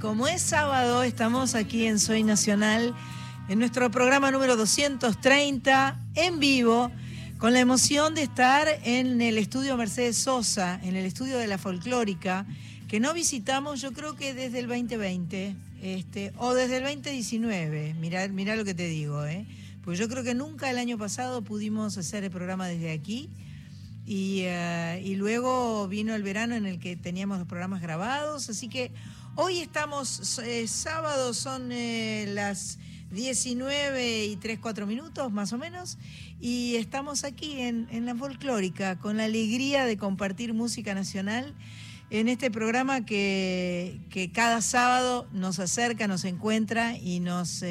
como es sábado estamos aquí en Soy Nacional en nuestro programa número 230 en vivo con la emoción de estar en el estudio Mercedes Sosa, en el estudio de la folclórica, que no visitamos yo creo que desde el 2020 este, o desde el 2019, mirá, mirá lo que te digo, ¿eh? pues yo creo que nunca el año pasado pudimos hacer el programa desde aquí. Eh, y, luego vino el verano en el que teníamos los programas grabados, así que hoy estamos, eh, sábado son eh, las 19 y 3, 4 minutos más o menos, y estamos aquí en, en la folclórica con la alegría de compartir música nacional en este programa que, que, cada sábado nos acerca, nos encuentra y nos,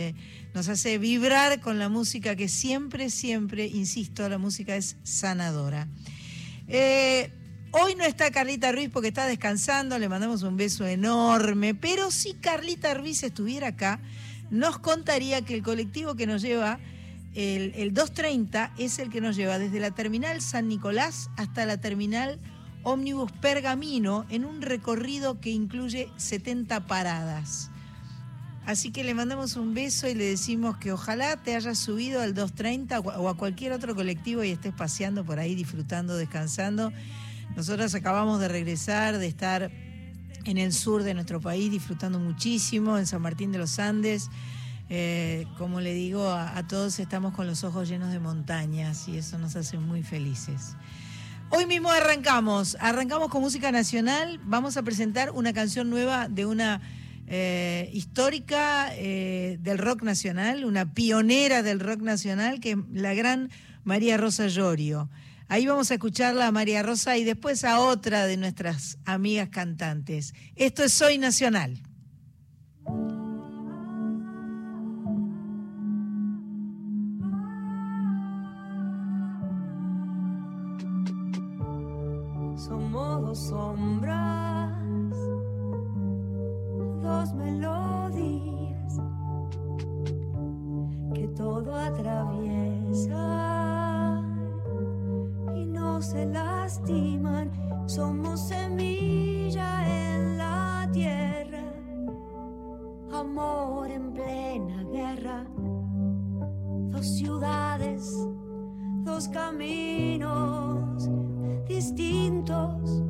nos hace vibrar con la música que siempre, siempre, insisto, la música es sanadora. Hoy no está Carlita Ruiz porque está descansando, le mandamos un beso enorme, pero si Carlita Ruiz estuviera acá, nos contaría que el colectivo que nos lleva, el, el 230, es el que nos lleva desde la terminal San Nicolás hasta la terminal ómnibus Pergamino en un recorrido que incluye 70 paradas. Así que le mandamos un beso y le decimos que ojalá te hayas subido al 230 o a cualquier otro colectivo y estés paseando por ahí, disfrutando, descansando. Nosotros acabamos de regresar, de estar en el sur de nuestro país, disfrutando muchísimo, en San Martín de los Andes. Eh, como le digo, a, a todos estamos con los ojos llenos de montañas y eso nos hace muy felices. Hoy mismo arrancamos, arrancamos con música nacional, vamos a presentar una canción nueva de una eh, histórica eh, del rock nacional, una pionera del rock nacional, que es la gran María Rosa Llorio. Ahí vamos a escucharla a María Rosa y después a otra de nuestras amigas cantantes. Esto es Soy Nacional. Somos dos sombras melodías que todo atraviesan y se lastiman. Somos semilla en la tierra, amor en plena guerra, dos ciudades, dos caminos distintos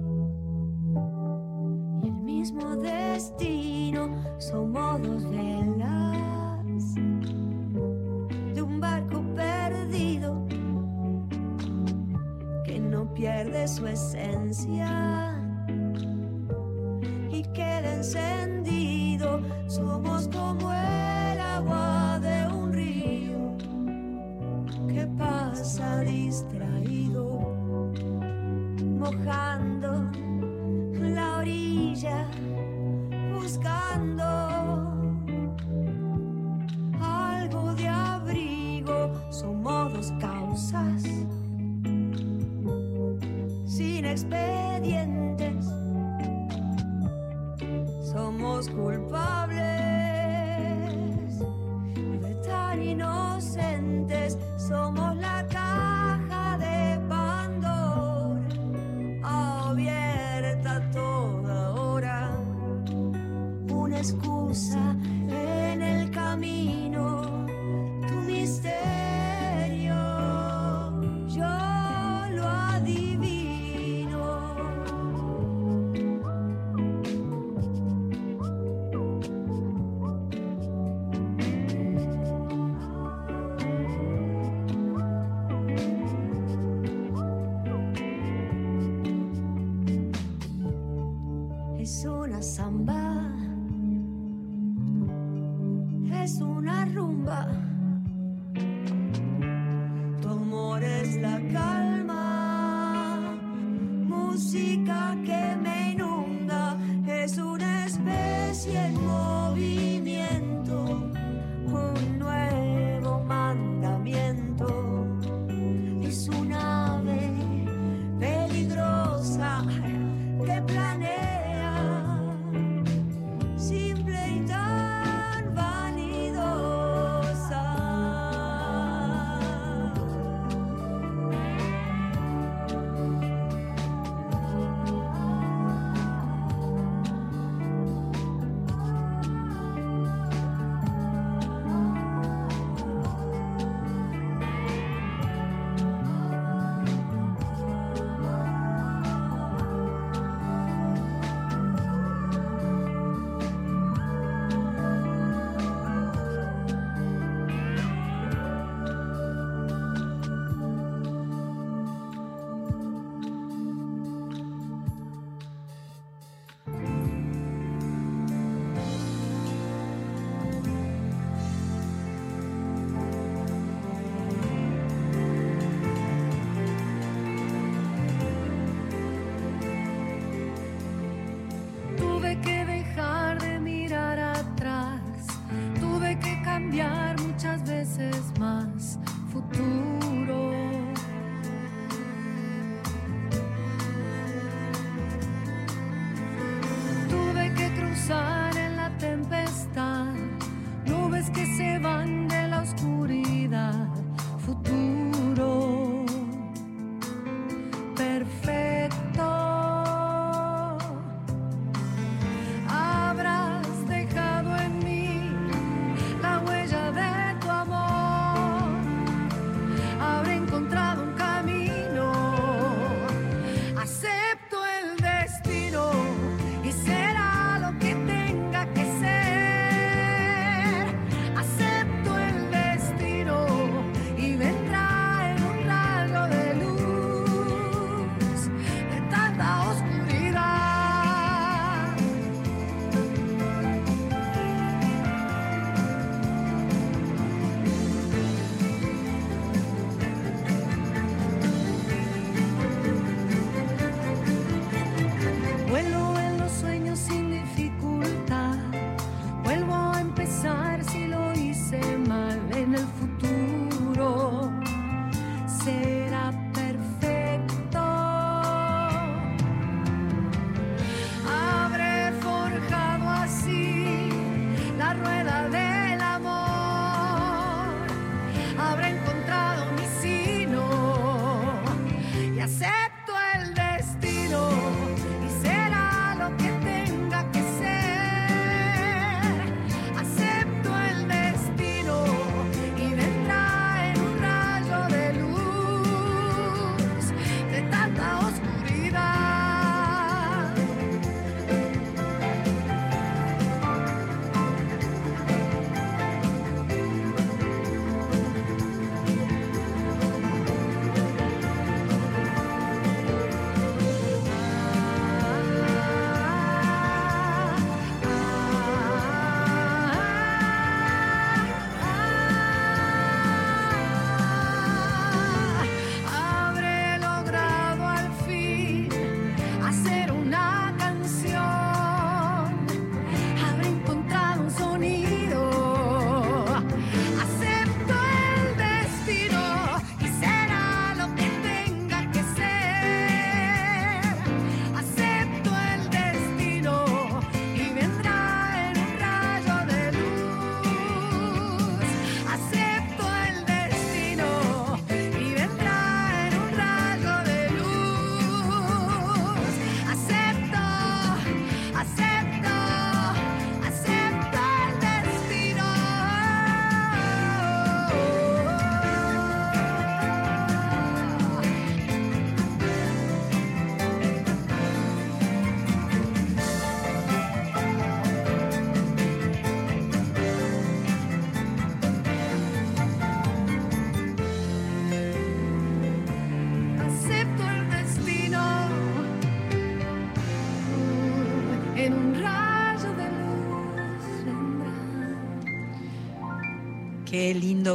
mismo destino, somos dos velas de un barco perdido no pierde su esencia y queda encendido. Somos como el agua de un río que pasa distraído, mojando la orilla buscando expedientes. Somos culpables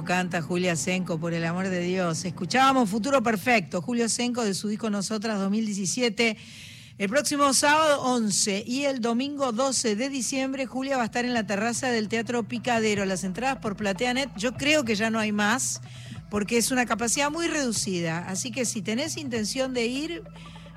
canta Julia Senco, por el amor de Dios. Escuchábamos Futuro Perfecto, Julio Senco de su disco Nosotras 2017. El próximo sábado 11 y el domingo 12 de diciembre, Julia va a estar en la terraza del Teatro Picadero. Las entradas por PlateaNet, yo creo que ya no hay más, porque es una capacidad muy reducida. Así que si tenés intención de ir,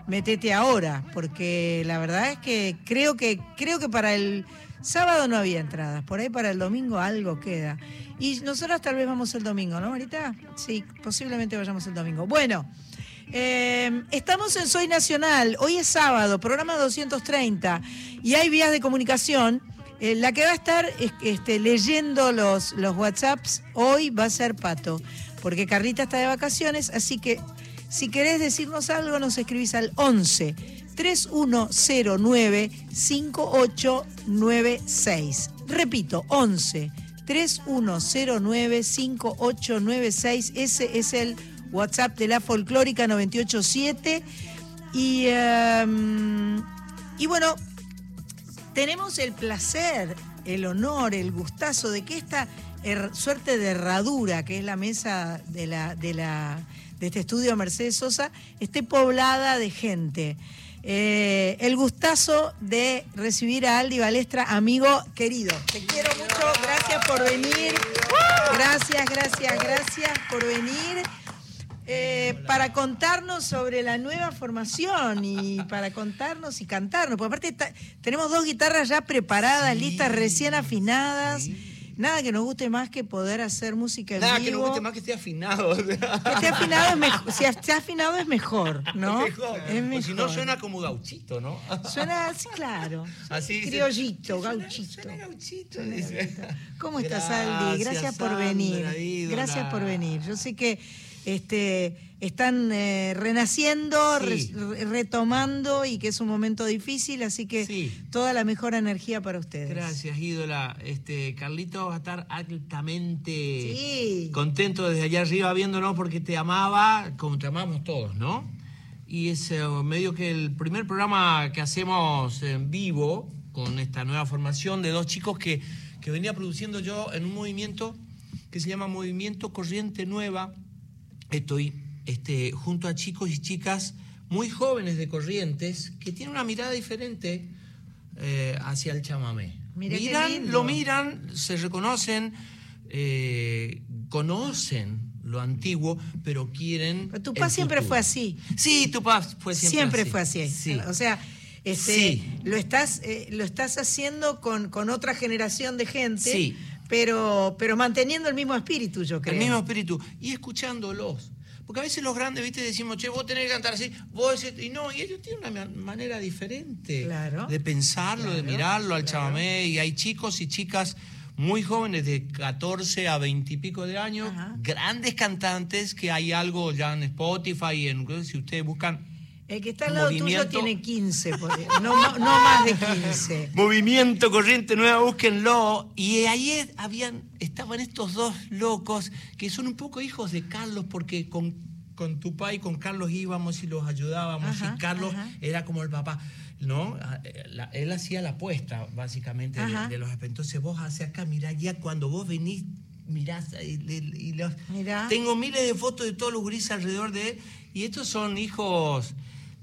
metete ahora, porque la verdad es que creo que, creo que para el sábado no había entradas, por ahí para el domingo algo queda. Y nosotros tal vez vamos el domingo, ¿no, Marita? Sí, posiblemente vayamos el domingo. Bueno. Eh, estamos en Soy Nacional, hoy es sábado, programa 230, y hay vías de comunicación. Eh, la que va a estar este, leyendo los, los WhatsApps hoy va a ser Pato, porque Carlita está de vacaciones, así que si querés decirnos algo, nos escribís al 11 3109 5896. Repito, 11 3109 5896. Ese es el WhatsApp de la folclórica 987. Y, em, y bueno, tenemos el placer, el honor, el gustazo de que esta suerte de herradura, que es la mesa de, la, de, la, de este estudio Mercedes Sosa, esté poblada de gente. Eh, el gustazo de recibir a Aldi Balestra, amigo querido. Te quiero mucho, gracias por venir. Gracias, gracias, gracias por venir. Eh, para contarnos sobre la nueva formación y para contarnos y cantarnos. Porque aparte tenemos dos guitarras ya preparadas, listas, recién afinadas. Nada que nos guste más que poder hacer música en Nada, vivo. que nos guste más que esté afinado. Que esté afinado es mejor. Si está afinado es mejor, ¿no? Mejor. Es O si no, suena como gauchito, ¿no? Suena así, claro. Así Criollito, Suena- gauchito. Suena gauchito. dice. ¿Cómo estás, Aldi? Gracias por venir. Gracias por venir. Yo sé que este, están eh, renaciendo, Sí. re- retomando y que es un momento difícil, así que Sí. toda la mejor energía para ustedes. Gracias, ídola. Este, Carlito va a estar altamente Sí. contento desde allá arriba viéndonos porque te amaba, como te amamos todos, ¿no? Y es eh, medio que el primer programa que hacemos en vivo con esta nueva formación de dos chicos que, que venía produciendo yo en un movimiento que se llama Movimiento Corriente Nueva. Estoy este, junto a chicos y chicas muy jóvenes de Corrientes que tienen una mirada diferente eh, hacia el chamamé. Miran, lo miran, se reconocen, eh, conocen lo antiguo, pero quieren. Pero papá siempre futuro. fue así. Sí, tu papá fue siempre, Siempre, así. fue así. Sí. O sea, este, Sí. lo, estás, eh, lo estás haciendo con, con otra generación de gente, Sí. Pero, pero manteniendo el mismo espíritu, yo creo. El mismo espíritu. Y escuchándolos. Porque a veces los grandes, viste, decimos, che, vos tenés que cantar así, vos decís, y no, y ellos tienen una ma- manera diferente Claro. de pensarlo, de mirarlo al claro. chamamé. Y hay chicos y chicas muy jóvenes, de 14 a 20 y pico de años, Ajá. grandes cantantes, que hay algo ya en Spotify, en, si ustedes buscan El que está al lado tuyo tiene 15, por- no, más de 15. Movimiento Corriente Nueva, búsquenlo. Y ahí habían, estaban estos dos locos que son un poco hijos de Carlos, porque con, con tu papá y con Carlos íbamos y los ayudábamos. Ajá, y Carlos ajá. era como el papá. ¿No? Ah, eh, la- él hacía la apuesta, básicamente, de, de los Entonces vos hacia acá, mirá, ya cuando vos venís, mirás y, y- y los- Mirá. Tengo miles de fotos de todos los gurises alrededor de él. Y estos son hijos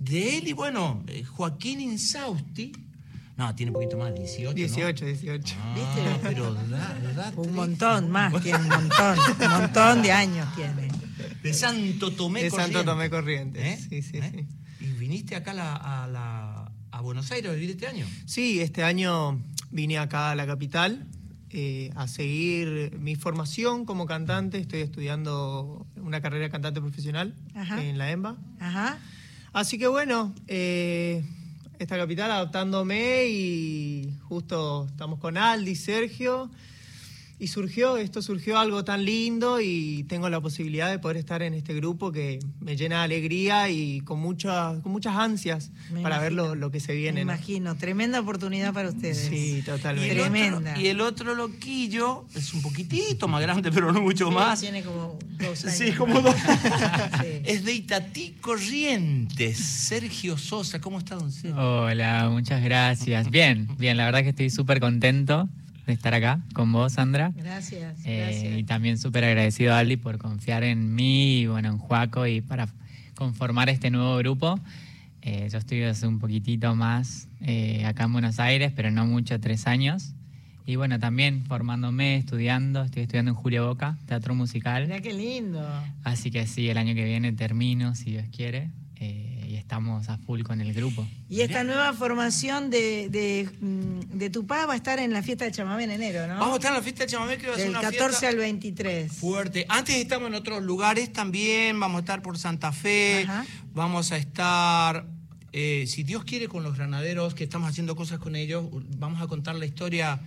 de él y bueno, eh, Joaquín Insausti. No, tiene un poquito más, 18. ¿no? 18, 18. Ah, ¿Viste? pero da, da Un tres. montón más, tiene un montón, un montón de años tiene. De Santo Tomé De Santo Corrientes. Tomé Corrientes. ¿Eh? Sí, sí, ¿Eh? Y viniste acá a, la- a, la- a Buenos Aires a vivir este año. Sí, este año vine acá a la capital eh, a seguir mi formación como cantante. Estoy estudiando una carrera de cantante profesional Ajá. en la EMBA. Ajá. Así que bueno, eh, esta capital adaptándome y justo estamos con Aldi, Sergio. Y surgió, esto surgió algo tan lindo y tengo la posibilidad de poder estar en este grupo que me llena de alegría y con, muchas con muchas ansias Me para ver lo, lo que se Me viene. ¿no? imagino, tremenda oportunidad para ustedes. Sí, Y totalmente. Tremenda. otro, y el otro loquillo es un poquitito más grande, pero no mucho Sí, más. Tiene como dos años. Sí, como dos. Sí. Es de Itatí Corrientes. Sergio Sosa, ¿cómo está, don Sergio? Hola, muchas gracias. Bien, bien, la verdad que estoy súper contento de estar acá con vos, Sandra. Gracias, Eh, gracias. y también súper agradecido a Ali por confiar en mí y bueno, en Juaco y para conformar este nuevo grupo. Eh, yo estoy hace un poquitito más eh, acá en Buenos Aires, pero no mucho, tres años. Y bueno, también formándome, estudiando, estoy estudiando en Julio Boca, teatro musical. Mirá qué lindo. Así que sí, el año que viene termino, si Dios quiere, eh, estamos a full con el grupo. Y esta nueva formación de, de, mm, de tu papá va a estar en la fiesta de chamamé en enero, ¿no? Vamos a estar en la fiesta de chamamé, que va a ser Del una 14 fiesta al 23. fuerte. Antes estamos en otros lugares también, vamos a estar por Santa Fe, Ajá. vamos a estar, eh, si Dios quiere, con los granaderos, que estamos haciendo cosas con ellos, vamos a contar la historia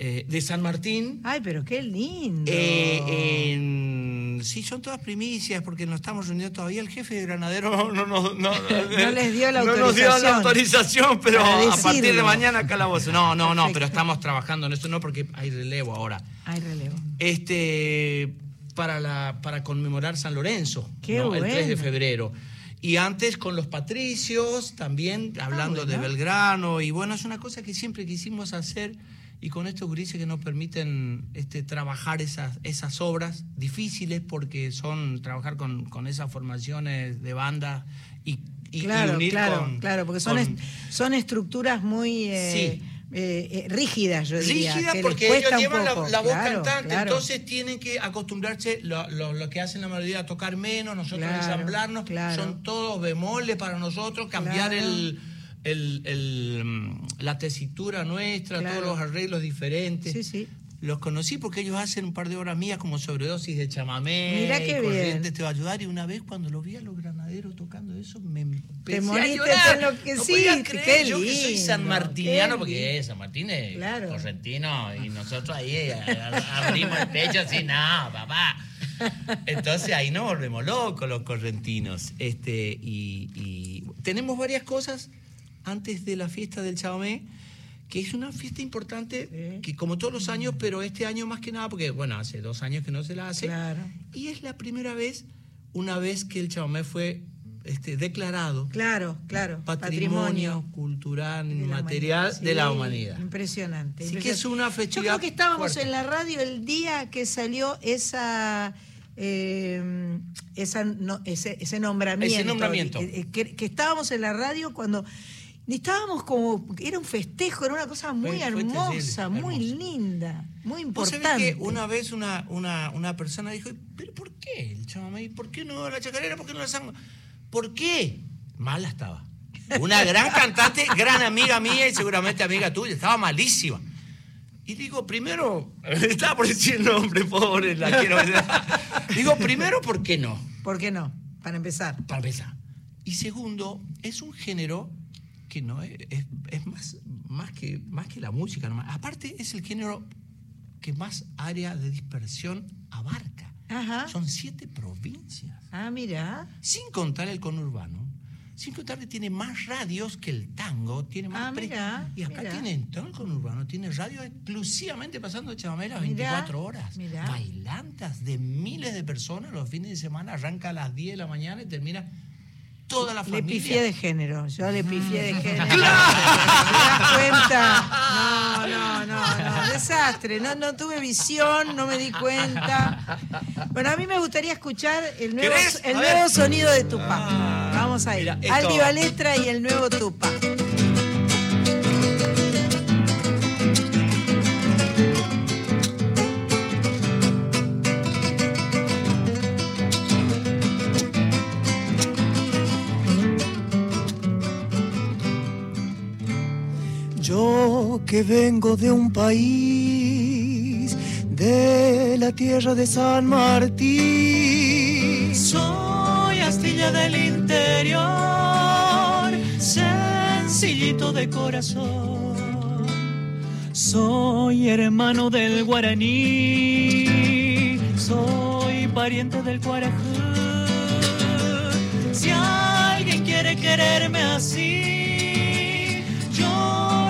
eh, de San Martín. Ay, pero qué lindo. Eh, en- sí, son todas primicias porque no estamos reunidos todavía. El jefe de Granadero no, no, no, no, les dio la no nos dio la autorización. autorización, pero a partir de mañana calabozo. No, no, no, pero estamos trabajando en esto, no porque hay relevo ahora. Ay, relevo. Este, para, la, para conmemorar San Lorenzo, Qué ¿no? el 3 de bueno. febrero. Y antes con los patricios, también hablando de Ah, bueno. Belgrano. Y bueno, es una cosa que siempre quisimos hacer. Y con estos grises que nos permiten este, trabajar esas, esas obras difíciles, porque son trabajar con, con esas formaciones de banda y, y- y claro, unir claro, con- claro, porque son, con- son estructuras muy eh, Sí. eh, eh, rígidas, yo diría. rígida que les porque ellos llevan la, voz Claro, cantante, claro. entonces tienen que acostumbrarse, lo, lo- lo que hacen la mayoría, a tocar menos, nosotros Claro, ensamblarnos, son todos bemoles para nosotros, cambiar el, el- el, mm, la tesitura nuestra, Claro. todos los arreglos diferentes. Sí, sí. Los conocí porque ellos hacen un par de horas mías como sobredosis de chamamé. Mirá y qué Corrientes bien. te va a ayudar. Y una vez cuando lo vi a los granaderos tocando eso, me empecé moriste, a llorar. te enloqueciste, No podía creer, qué yo que soy lindo, san martiniano, qué porque lindo. es San Martín es Claro. correntino y nosotros ahí eh, abrimos el pecho así, no, papá. Entonces ahí nos volvemos locos los correntinos. Este, y, y tenemos varias cosas antes de la fiesta del Chamamé, que es una fiesta importante, Sí. que como todos los años, pero este año más que nada, porque bueno, hace dos años que no se la hace. Claro. Y es la primera vez, una vez que el Chamamé fue este, declarado Claro, claro. patrimonio, cultural de humanidad. de la humanidad. Impresionante. Así que es una Yo festividad creo que estábamos fuerte. en la radio el día que salió esa. eh, esa no- ese, ese nombramiento. Ese nombramiento. Que, que estábamos en la radio cuando estábamos como. Era un festejo, era una cosa muy Fue- fue hermosa, terrible, muy linda, muy Vos importante. sabés que una vez una, una, una persona dijo, ¿pero por qué el chamamé? ¿Por qué no la chacarera? ¿Por qué no la samba? ¿Por qué? Mala estaba. Una gran cantante, gran amiga mía y seguramente amiga tuya, estaba malísima. Y digo, primero, estaba por decir el nombre, pobre, la quiero. Digo, primero, ¿por qué no? ¿Por qué no? Para empezar. Para empezar. Y segundo, es un género que no es, es- más, más, que, más que la música. nomás. Aparte, es el género que más área de dispersión abarca. Ajá. Son siete provincias. Ah, mira. Sin contar el conurbano. Sin contar que tiene más radios que el tango. Tiene más Ah, mirá, y acá mirá. tienen todo el conurbano. Tiene radio exclusivamente pasando Mirá, 24 horas. mirá. Bailantas de miles de personas los fines de semana. Arranca a las 10 de la mañana y termina toda la Le familia. pifié de género, yo le pifié de género. ¿Te das cuenta? No, no, no, no, desastre. No, no tuve visión, no me di cuenta. Bueno, a mí me gustaría escuchar el nuevo, el nuevo sonido de Tupac. Vamos a ir. Aldi Balestra y el nuevo Tupac. Que vengo de un país, de la tierra de San Martín. Soy astilla del interior, sencillito de corazón. Soy hermano del guaraní, soy pariente del cuarajú. Si alguien quiere quererme así,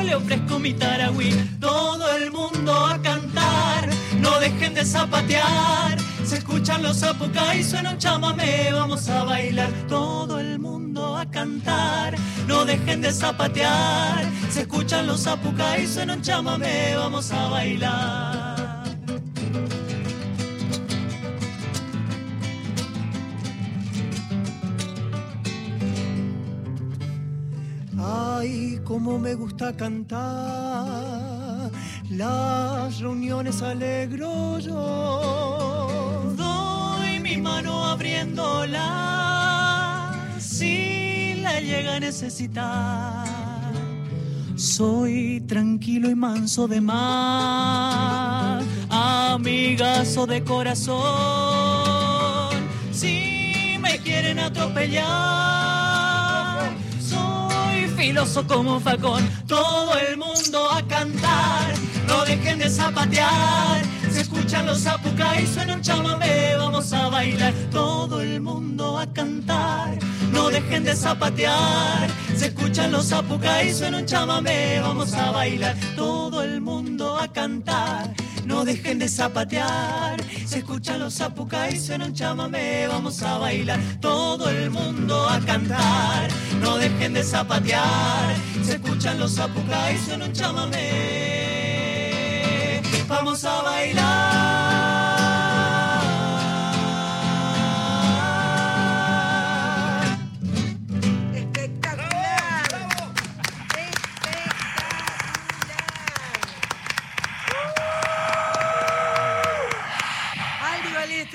le ofrezco mi taragüí. Todo el mundo a cantar, no dejen de zapatear. Se escuchan los zapucay, suena un chamamé, vamos a bailar. Todo el mundo a cantar, no dejen de zapatear. Se escuchan los zapucay, suena un chamamé, vamos a bailar. Ay, cómo me gusta cantar. Las reuniones alegro yo. Doy mi mano abriéndola si la llega a necesitar. Soy tranquilo y manso de mar, amigazo de corazón. Si me quieren atropellar, filoso como facón. Todo el mundo a cantar, no dejen de zapatear. Se escuchan los zapucay, suena un chamamé, vamos a bailar. Todo el mundo a cantar, no dejen de zapatear. Se escuchan los zapucay, suena un chamamé, vamos a bailar. Todo el mundo a cantar. No dejen de zapatear, se escuchan los zapucay, suena un chamamé, vamos a bailar. Todo el mundo a cantar, no dejen de zapatear, se escuchan los zapucay, suena un chamamé, vamos a bailar.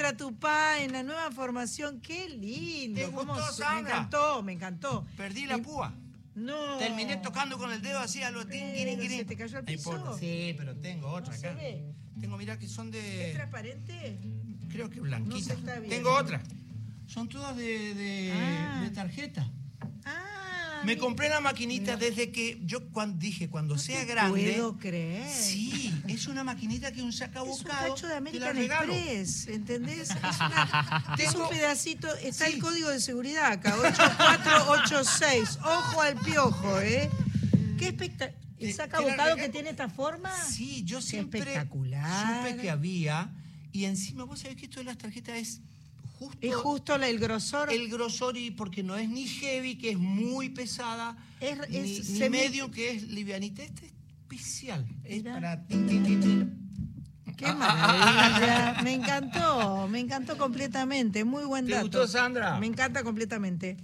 Balestra Tupá en la nueva formación, qué lindo. ¿Te ¿Cómo gustó, se- me Sandra? encantó, me encantó. Perdí la púa. No. Terminé tocando con el dedo así a los tin, Pero tin, tin. ¿se te cayó No importa, piso? sí, pero tengo otra ¿No se acá. ve? Tengo, mira que son ¿Es de. transparente? Creo que No blanquita. se está. Tengo otra. Son todas de, de, Ah. de tarjeta. Ah, Me compré la maquinita desde que yo cuando dije cuando No sea te grande. puedo creer. Sí, es una maquinita que un saca Es un cacho de American. Express, ¿entendés? Es, una- es un pedacito, está Sí. el código de seguridad acá, 8486. Ojo al piojo, ¿eh? Qué espectacular. ¿El Te- saca te la bocado regalo. que tiene esta forma? Sí, yo siempre espectacular. supe que había. Y encima, vos sabés que esto de las tarjetas es justo, Es justo la- el grosor. el grosor y porque no es ni heavy, que es muy pesada, Es- ni, es ni semi- medio, que es livianita. Este es especial. Es Mirá. para tin. Qué maravilla. Me encantó, me encantó completamente. Muy buen ¿Te dato. gustó, Sandra? Me encanta completamente.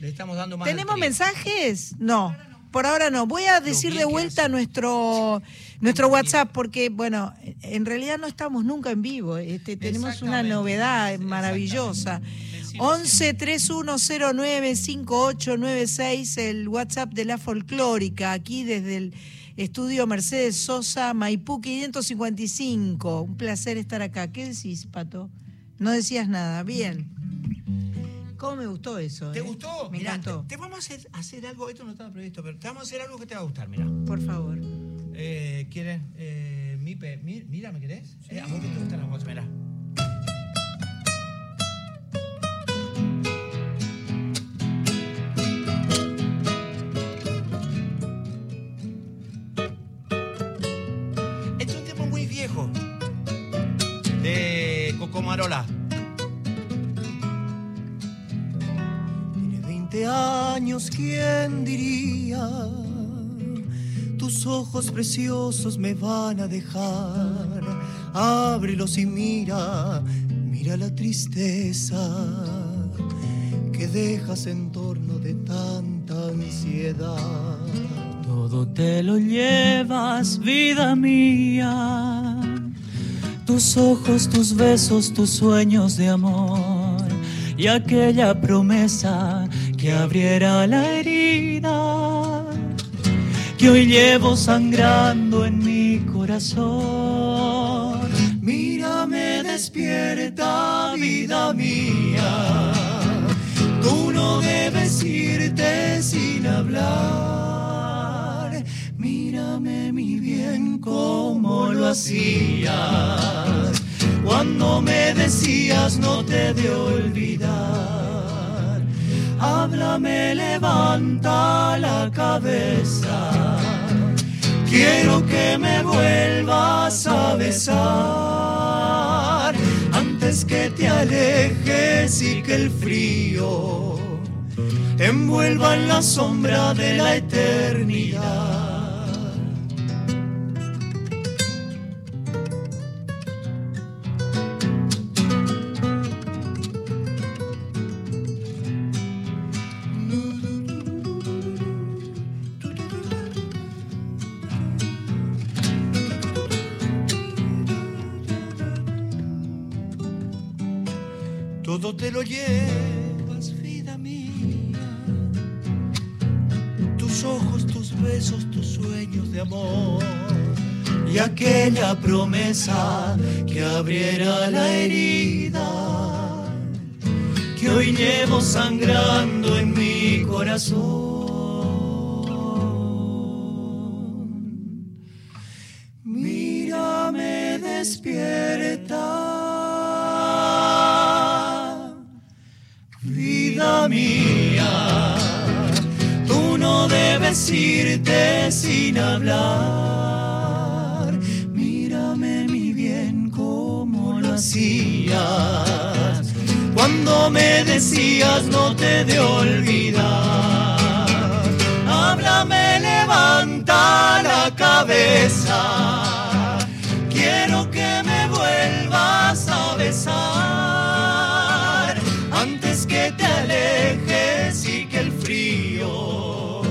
Le estamos dando más. ¿Tenemos mensajes? No. Por ahora no. Voy a decir de vuelta nuestro nuestro WhatsApp porque bueno, en realidad no estamos nunca en vivo. Este, tenemos una novedad maravillosa. Decilo 11 3109 5896 el WhatsApp de la folclórica aquí desde el estudio Mercedes Sosa Maipú 555. Un placer estar acá. ¿Qué decís, Pato? No decías nada. Bien. ¿Cómo me gustó eso? ¿Te eh? gustó? Me Mirá, encantó. Te, te vamos a hacer, hacer algo, esto no estaba previsto, pero te vamos a hacer algo que te va a gustar, mira. Por favor. Eh, ¿Quieres? Eh, mi- mira, ¿me querés? Eh, a vos que te gustan las voces, mira. Este es un tema muy viejo de Cocomarola. Tiene 20 años, ¿quién diría? Tus ojos preciosos me van a dejar. Ábrelos y mira, mira la tristeza que dejas en torno de tanta ansiedad. Todo te lo llevas, vida mía. Tus ojos, tus besos, tus sueños de amor. Y aquella promesa que abriera la herida. Que hoy llevo sangrando en mi corazón. Mírame despierta, vida mía. Tú no debes irte sin hablar. Mírame mi bien como lo hacías cuando me decías no te de olvidar. Háblame, levanta la cabeza. Quiero que me vuelvas a besar antes que te alejes y que el frío envuelva en la sombra de la eternidad. Que abriera la herida que hoy llevo sangrando en mi corazón. No te de olvidar. Háblame, levanta la cabeza. Quiero que me vuelvas a besar antes que te alejes y que el frío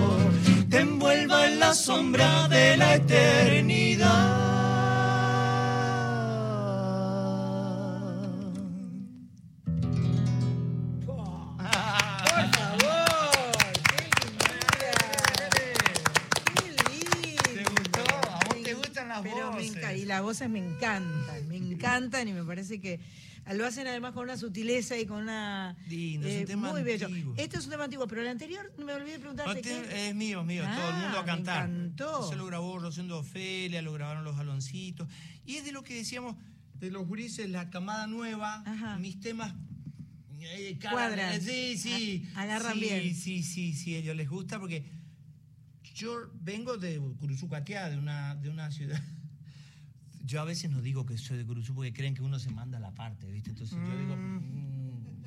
te envuelva en la sombra de la eternidad. Y las voces me encantan, me encantan y me parece que lo hacen además con una sutileza y con una... eh, Lindo, es un tema muy bello. antiguo. Este es un tema antiguo, pero el anterior me olvidé de preguntarte. te- ¿qué? es mío, es mío, todo el mundo Ah, a me cantar. encantó. Eso lo grabó Rosendo Ofelia, lo grabaron los Aloncitos. Y es de lo que decíamos de los gurises, la camada nueva, Ajá. mis temas. eh, Cuadran. Sí, sí. A- agarran sí, bien. Sí, sí, sí, a ellos les gusta porque yo vengo de Curuzucateá, de una, de una ciudad. Yo a veces no digo que soy de Curuzú porque creen que uno se manda la parte, ¿viste? Entonces yo digo, mm,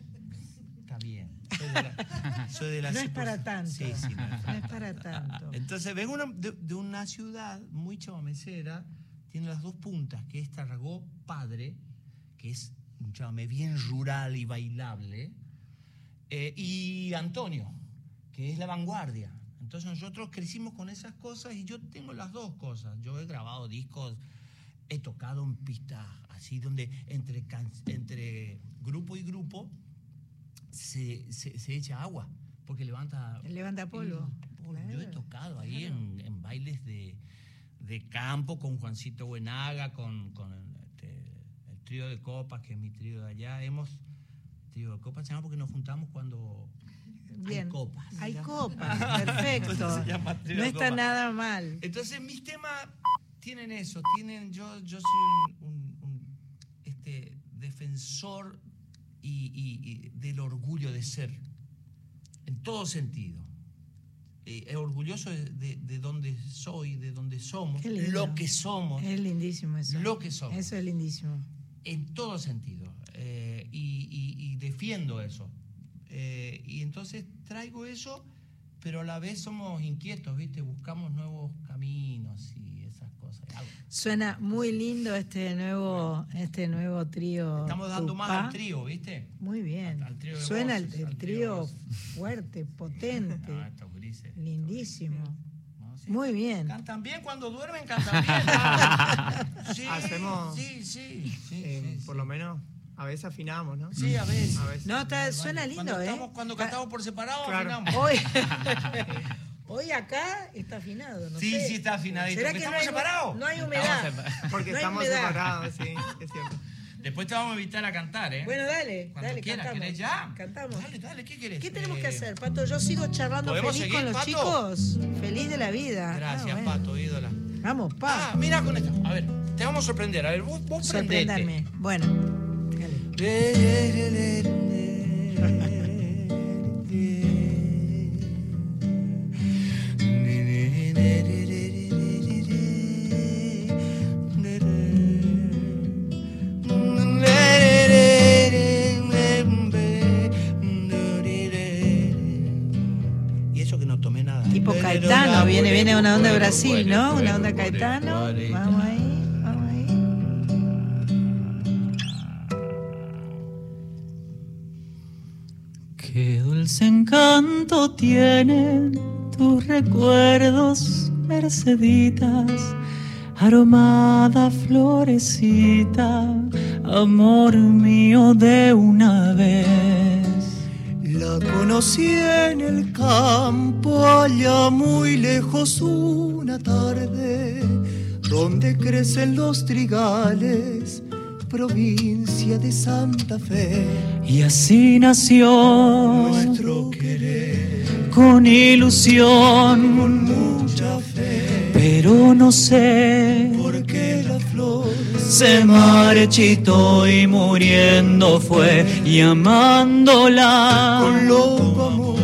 está bien. Soy de la, soy de la No es para tanto. Sí, sí, no es No es para tanto. entonces vengo una- de, de una ciudad muy chamamecera, tiene las dos puntas, que es Tarragó Padre, que es un chamamé bien rural y bailable, eh, y Antonio, que es la vanguardia. Entonces nosotros crecimos con esas cosas y yo tengo las dos cosas. Yo he grabado discos, he tocado en pistas así donde entre, grupo y grupo se, se- se echa agua, porque levanta Levanta polvo. Polvo. Yo he Claro, tocado ahí en, en bailes de, de campo con Juancito Buenaga, con, con el, este, el trío de copas, que es mi trío de allá. Hemos, trío de copas se llama porque nos juntamos cuando Bien. hay copas. Hay copas, perfecto. No está nada mal. Entonces mis temas tienen eso, tienen, yo, yo soy un, un- un, este, defensor y, y- y del orgullo de ser, en todo sentido. Eh, eh, orgulloso de, de, de donde soy, de donde somos, lo que somos, Es lindísimo eso. lo que somos, Eso es lindísimo. en todo sentido. Eh, y defiendo eso. Eh, y entonces traigo eso, pero a la vez somos inquietos, ¿viste? Buscamos nuevos caminos Suena muy lindo este nuevo, este nuevo trío. Estamos dando más al trío, ¿viste? Muy bien. Al- al trío de Suena el, voces, el al trío fuerte, potente. Ah, estos grises. Lindísimo. Sí. Muy bien. Cantan bien cuando duermen, cantan bien. sí, Hacemos- Sí, sí, sí, Eh, sí, por lo menos a veces afinamos, ¿no? Sí, a veces. A veces. No, está, suena lindo, cuando ¿eh? Estamos, cuando cantamos por separado, Claro. afinamos. Hoy, hoy acá está afinado, ¿no Sí, sé. sí está afinadito, ¿Será porque que no estamos hay, separados. No hay humedad. Estamos Porque No estamos humedad. separados, sí, es cierto. Después te vamos a invitar a cantar, ¿eh? Bueno, dale, Cuando dale, quieras, cantamos. ¿querés ya? Cantamos. Dale, dale, ¿qué querés? ¿Qué tenemos que Eh, hacer, Pato? Yo sigo charlando ¿podemos feliz seguir, con los Pato? chicos. Feliz de la vida. Gracias, Ah, bueno. Pato, ídola. Vamos, pa. Ah, mira con esto. A ver, te vamos a sorprender. A ver, vos, vos prendete. Sorprenderme. Bueno. dale. Caetano, viene, viene una onda de Brasil, ¿no? Una onda Caetano. Vamos ahí, vamos ahí. Qué dulce encanto tienen tus recuerdos, Merceditas, aromada florecita, amor mío de una vez. La conocí en el campo, allá muy lejos una tarde, donde crecen los trigales, provincia de Santa Fe. Y así nació Nuestro querer con ilusión, con mucha fe, pero no sé se marchitó y muriendo fue y amándola con loco amor.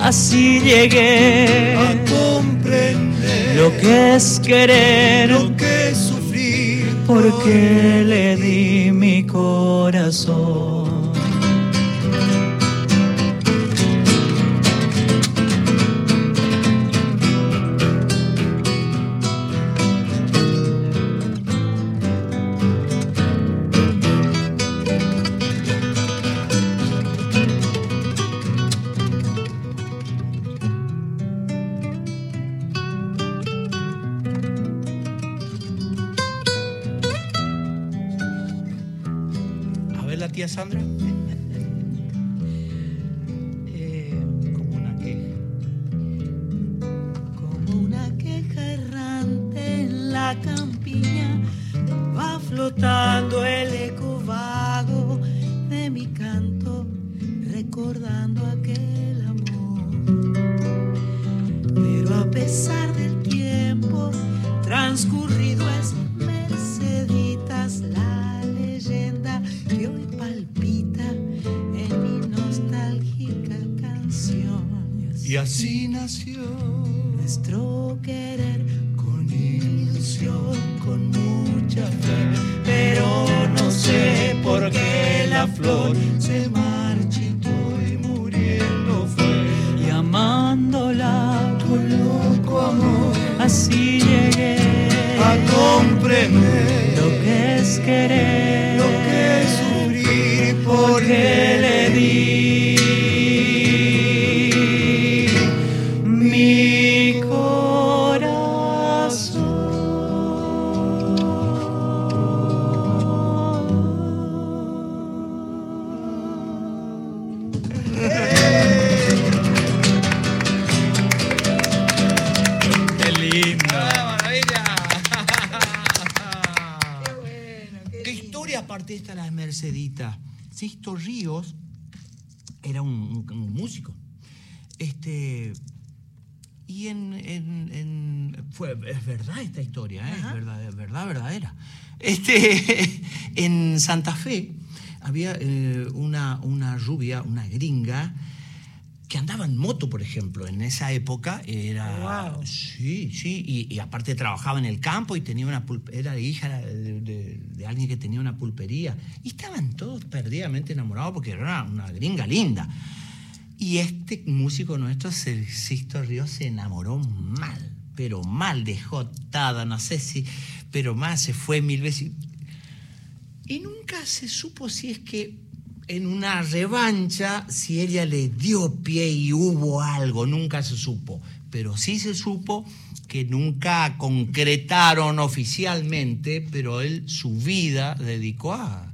Así llegué a comprender lo que es querer lo que es sufrir. porque le di mi corazón ver Este, en Santa Fe había eh, una, una rubia, una gringa, que andaba en moto, por ejemplo, en esa época era... Wow. Sí, sí, y, y aparte trabajaba en el campo y tenía una era hija de, de- de alguien que tenía una pulpería. Y estaban todos perdidamente enamorados porque era una, una gringa linda. Y este músico nuestro, Sisto Ríos, se enamoró mal, pero mal, dejó tada, no sé si, pero más, se fue mil veces. Y nunca se supo si es que en una revancha, si ella le dio pie y hubo algo, nunca se supo. Pero sí se supo que nunca concretaron oficialmente, pero él su vida dedicó a,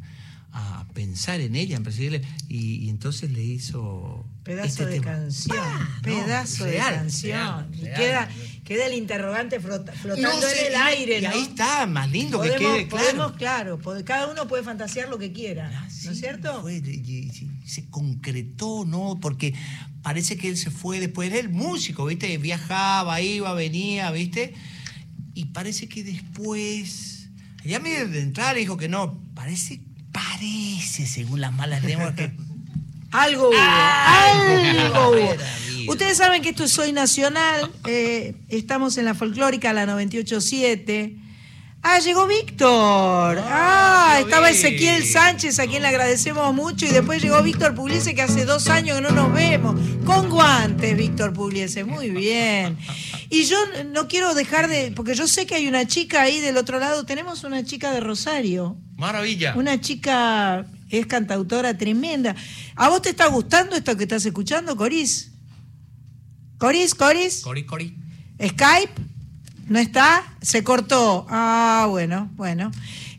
a pensar en ella, en perseguirle, y, y entonces le hizo... Pedazo este de tema. canción, Ah, no, pedazo de real, canción. real. queda, queda el interrogante flota- flotando No en el aire, y ¿no? ahí está, más lindo podemos, que quede claro. podemos, claro, pod- cada uno puede fantasear lo que quiera, Ah, ¿no es cierto? fue, y- y- y se concretó, ¿no? Porque parece que él se fue después, era el músico, ¿viste? Viajaba, iba, venía, ¿viste? y parece que después, ya me de entrada le dijo que no, parece, parece, según las malas lenguas, que Algo hubo, Algo algo hubo. Ustedes saben que esto es Soy Nacional, eh, estamos en la folclórica, la 987. Ah, llegó Víctor. Ah, llegó estaba. Ezequiel Sánchez, a quien le agradecemos mucho, y después llegó Víctor Pugliese, que hace dos años que no nos vemos. Con guantes, Víctor Pugliese, muy bien. Y yo no quiero dejar de, porque yo sé que hay una chica ahí del otro lado, tenemos una chica de Rosario. maravilla. Una chica es cantautora tremenda. ¿A vos te está gustando esto que estás escuchando, Coris? Coris, Coris. Cori, cori. Skype. ¿No está? Se cortó. Ah, bueno, bueno.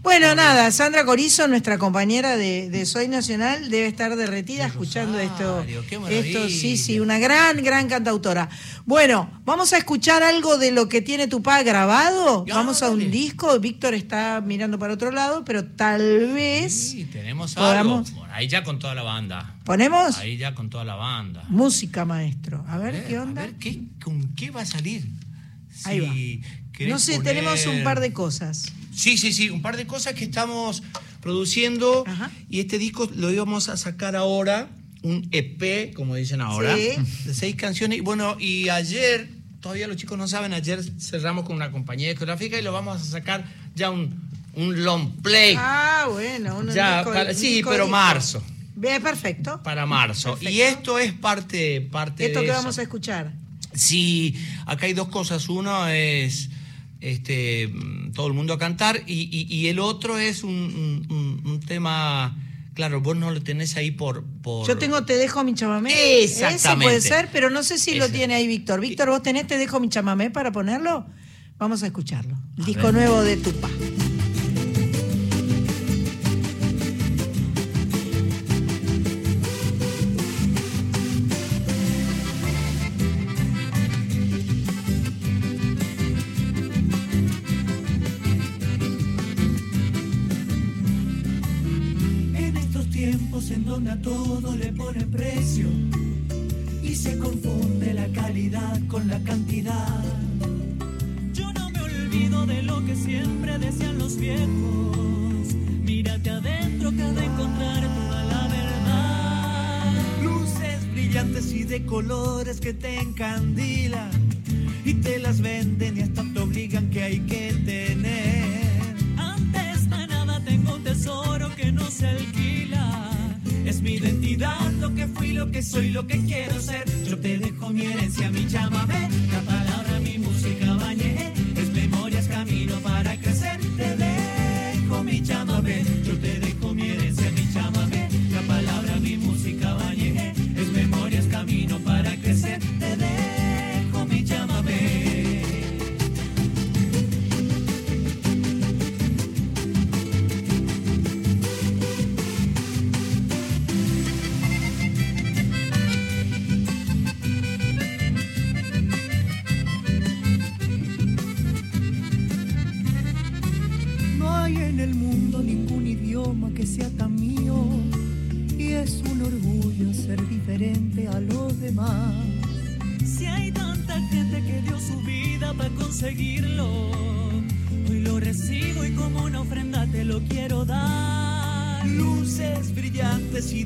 Bueno, nada, Sandra Corizo, nuestra compañera de, de Soy Nacional, debe estar derretida De escuchando esto. Rosario. Esto, sí, sí, una gran, gran cantautora. Bueno, vamos a escuchar algo de lo que tiene tu pa grabado. Ya, vamos a un disco. Víctor está mirando para otro lado, pero tal vez. Sí, tenemos podamos- algo. Ahí ya con toda la banda. ¿Ponemos? Ahí ya con toda la banda. Música, maestro. A ver, ¿qué onda? A ver, ¿qué, ¿con qué va a salir? Ahí va. No sé, poner- tenemos un par de cosas. Sí, sí, sí, un par de cosas que estamos produciendo Ajá. y este disco lo íbamos a sacar ahora, un EP, como dicen ahora, Sí. de seis canciones. Y bueno, y ayer, todavía los chicos no saben, ayer cerramos con una compañía discográfica y lo vamos a sacar ya un, un long play Ah, bueno. un Ya, disco- para- sí, disco pero disco. marzo. Bien, perfecto. para marzo. Perfecto. Y esto es parte, parte Esto de que eso. vamos a escuchar. Sí, acá hay dos cosas. Uno es este, todo el mundo a cantar y, y- y el otro es un, un- un- un tema, claro, vos no lo tenés ahí por... por Yo tengo Te dejo mi chamamé. Ese Exactamente. puede ser, pero no sé si lo Ese. tiene ahí Víctor. Víctor, ¿vos tenés Te dejo mi chamamé para ponerlo? Vamos a escucharlo. Disco nuevo de Tupa. Colores que te encandilan y te las venden y hasta te obligan que hay que tener. Antes de nada tengo un tesoro que no se alquila. Es mi identidad, lo que fui, lo que soy, lo que quiero ser. Yo te dejo mi herencia, mi llámame. La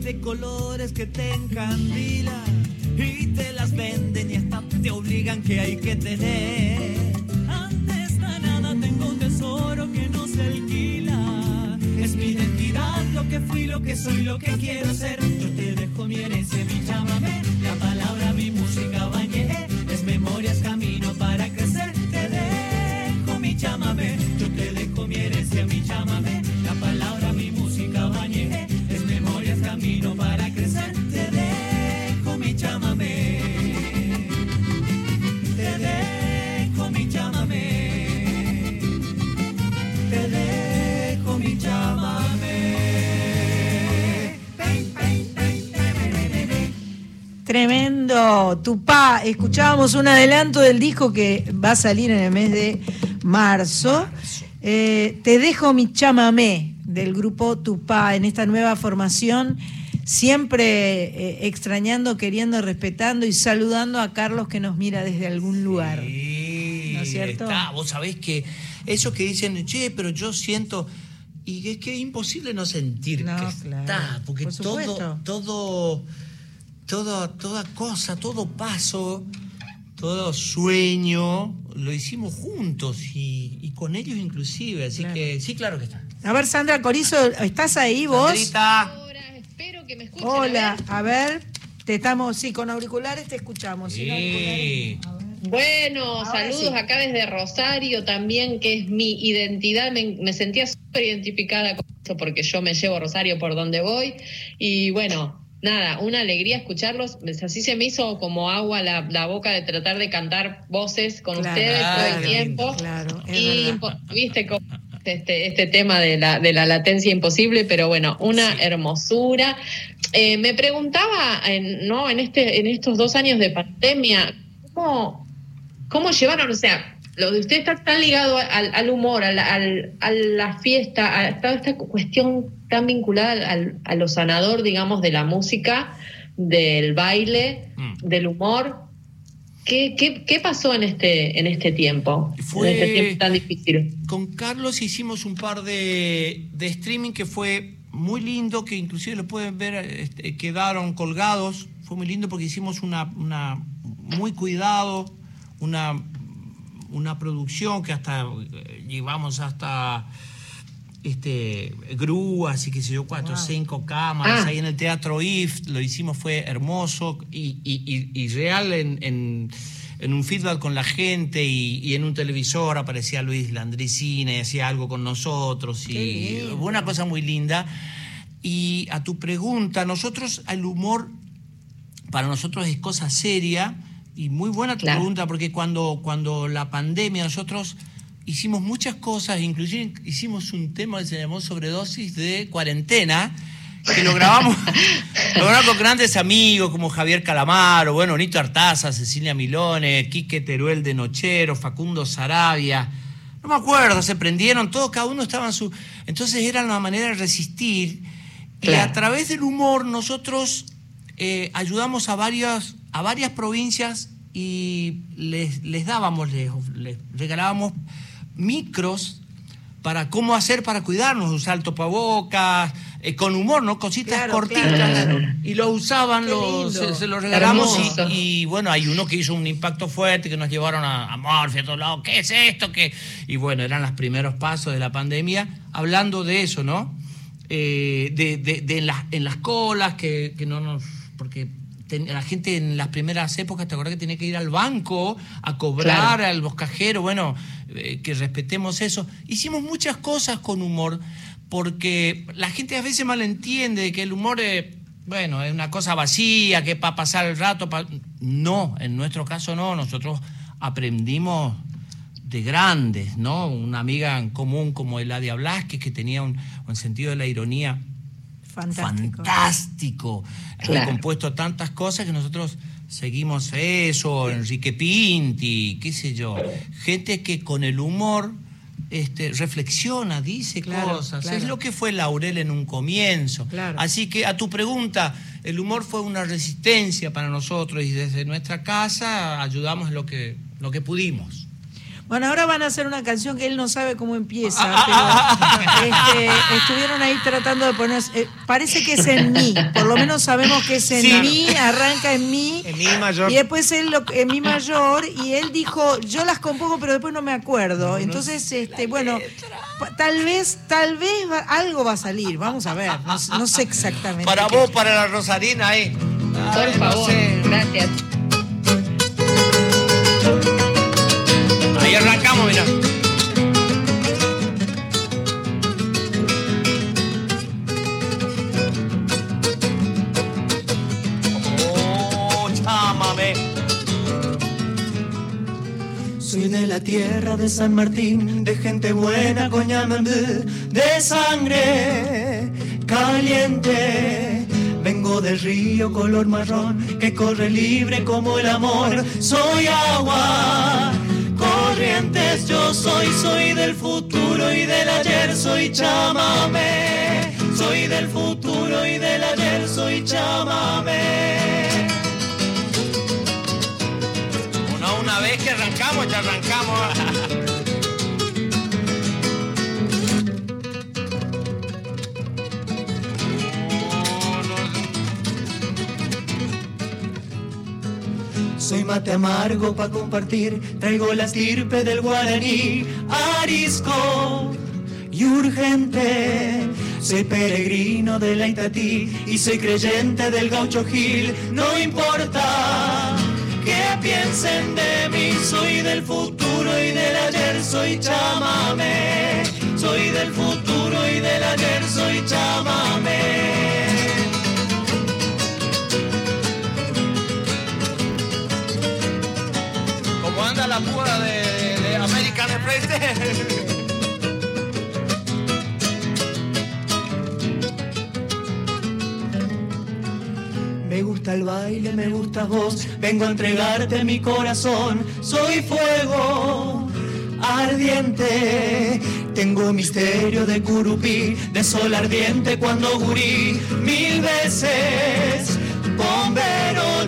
de colores que te encandilan y te las venden y hasta te obligan que hay que tener. Escuchábamos un adelanto del disco que va a salir en el mes de marzo. Eh, te dejo mi chamamé del grupo Tupá en esta nueva formación. Siempre eh, extrañando, queriendo, respetando y saludando a Carlos que nos mira desde algún lugar. Sí. ¿No es cierto? está. Vos sabés que esos que dicen, che, pero yo siento. Y es que es imposible no sentir No, que claro, está, porque por todo, todo, todo, toda cosa, todo paso, todo sueño, lo hicimos juntos y, y con ellos inclusive. Así Claro. que sí, claro que está. A ver, Sandra Corizo, ¿estás ahí vos? Sandrita. Espero que me escuchen. Hola, a ver. a ver, te estamos, sí, con auriculares te escuchamos. sin Sí. auriculares, a ver. Bueno, Ahora saludos sí. acá desde Rosario también, que es mi identidad. Me, me sentía súper identificada con eso porque yo me llevo a Rosario por donde voy. Y bueno, nada, una alegría escucharlos. Así se me hizo como agua la, la boca de tratar de cantar voces con Claro. ustedes todo el tiempo. Claro, y viste cómo este, este tema de la, de la latencia imposible, pero bueno, una hermosura. Eh, me preguntaba, en, ¿no? En, este, en estos dos años de pandemia, ¿cómo, cómo llevaron? O sea, lo de usted está tan ligado al, al humor, al- al- a la fiesta, a toda esta cuestión tan vinculada al- a lo sanador, digamos, de la música, del baile, Mm. del humor. ¿Qué, qué, qué pasó en este, en este tiempo? Fue- En este tiempo tan difícil. Con Carlos hicimos un par de, de streaming que fue muy lindo, que inclusive lo pueden ver, este, quedaron colgados. Fue muy lindo porque hicimos una, una muy cuidado, una, una producción que hasta eh, llevamos hasta este grúas y qué sé yo, cuatro cinco cámaras Ah. ahí en el Teatro IF, lo hicimos, fue hermoso y, y- y- y real en, en- en un feedback con la gente y, en un televisor aparecía Luis Landricina y hacía algo con nosotros y fue una cosa muy linda. Y a tu pregunta, nosotros el humor para nosotros es cosa seria y muy buena tu Claro. pregunta porque cuando, cuando la pandemia nosotros hicimos muchas cosas, inclusive hicimos un tema que se llamó sobredosis de cuarentena, que lo grabamos, lo grabamos con grandes amigos como Javier Calamaro, bueno, Nito Artaza, Cecilia Milone, Quique Teruel de Nochero, Facundo Sarabia. No me acuerdo, se prendieron, todos, cada uno estaba en su... Entonces era una manera de resistir. Y a través del humor nosotros eh, ayudamos a varias, a varias provincias y les, les dábamos, les, les regalábamos micros para cómo hacer para cuidarnos, usar tapabocas, eh, con humor, ¿no? Cositas Claro, cortitas. claro. Y lo usaban, lo- se, se lo regalamos y, y, bueno, hay uno que hizo un impacto fuerte, que nos llevaron a, a Morphy, a todos lados, ¿qué es esto? ¿Qué? Y bueno, eran los primeros pasos de la pandemia, hablando de eso, ¿no? Eh, de, de- de en, las, en las colas, que, que no nos... Porque la gente en las primeras épocas, ¿te acuerdas que tenía que ir al banco a cobrar Claro. al boscajero? Bueno, eh, que respetemos eso. Hicimos muchas cosas con humor, porque la gente a veces malentiende que el humor es, bueno, es una cosa vacía, que para pasar el rato. pa- No, en nuestro caso no, nosotros aprendimos de grandes, ¿no? Una amiga en común como Eladia Blasquez, que tenía un, un sentido de la ironía Fantástico. fantástico. Claro. compuesto tantas cosas que nosotros seguimos eso, Enrique Pinti, qué sé yo. Gente que con el humor este, reflexiona, dice Claro, cosas. claro. Es lo que fue Laurel en un comienzo. Claro. Así que a tu pregunta, el humor fue una resistencia para nosotros y desde nuestra casa ayudamos en lo que, lo que pudimos. Bueno, ahora van a hacer una canción que él no sabe cómo empieza, Ah, pero este, estuvieron ahí tratando de poner. eh, parece que es en mí, por lo menos sabemos que es en Sí. mí, arranca en mí. En mi mayor. Y después él lo- en mi mayor y él dijo, yo las compongo pero después no me acuerdo. Entonces, este, bueno, pa- tal vez, tal vez va- algo va a salir, vamos a ver, no, no sé exactamente. Para vos, para la Rosarina, ahí. Por Ay, no favor, sé. gracias. Ahí arrancamos, mira. Oh, chámame. Soy de la tierra de San Martín, de gente buena con Yamandú, de sangre caliente. Vengo del río color marrón que corre libre como el amor. Soy agua, corrientes yo soy, soy del futuro y del ayer, soy chamame. Soy del futuro y del ayer, soy chamame. Bueno, una vez que arrancamos ¿Cómo te arrancamos? Soy mate amargo para compartir, traigo la estirpe del guaraní, arisco y urgente. Soy peregrino de la Itatí y soy creyente del gaucho Gil, no importa que piensen de mí, soy del futuro y del ayer, soy chamame. Soy del futuro y del ayer, soy chamame. De, de. Me gusta el baile, me gustas vos, vengo a entregarte mi corazón. Soy fuego ardiente, tengo misterio de curupí, de sol ardiente cuando gurí mil veces.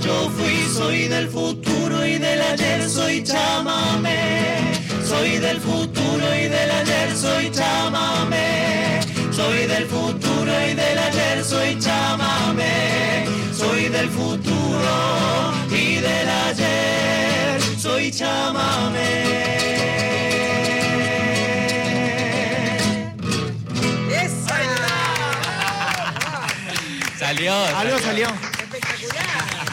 Yo fui, soy del futuro y del ayer, soy chamame. Soy del futuro y del ayer, soy chamame. Soy del futuro y del ayer, soy chamame. Soy del futuro y del ayer, soy chamame. ¡Esa! Salió. Algo salió. ¡Espectacular!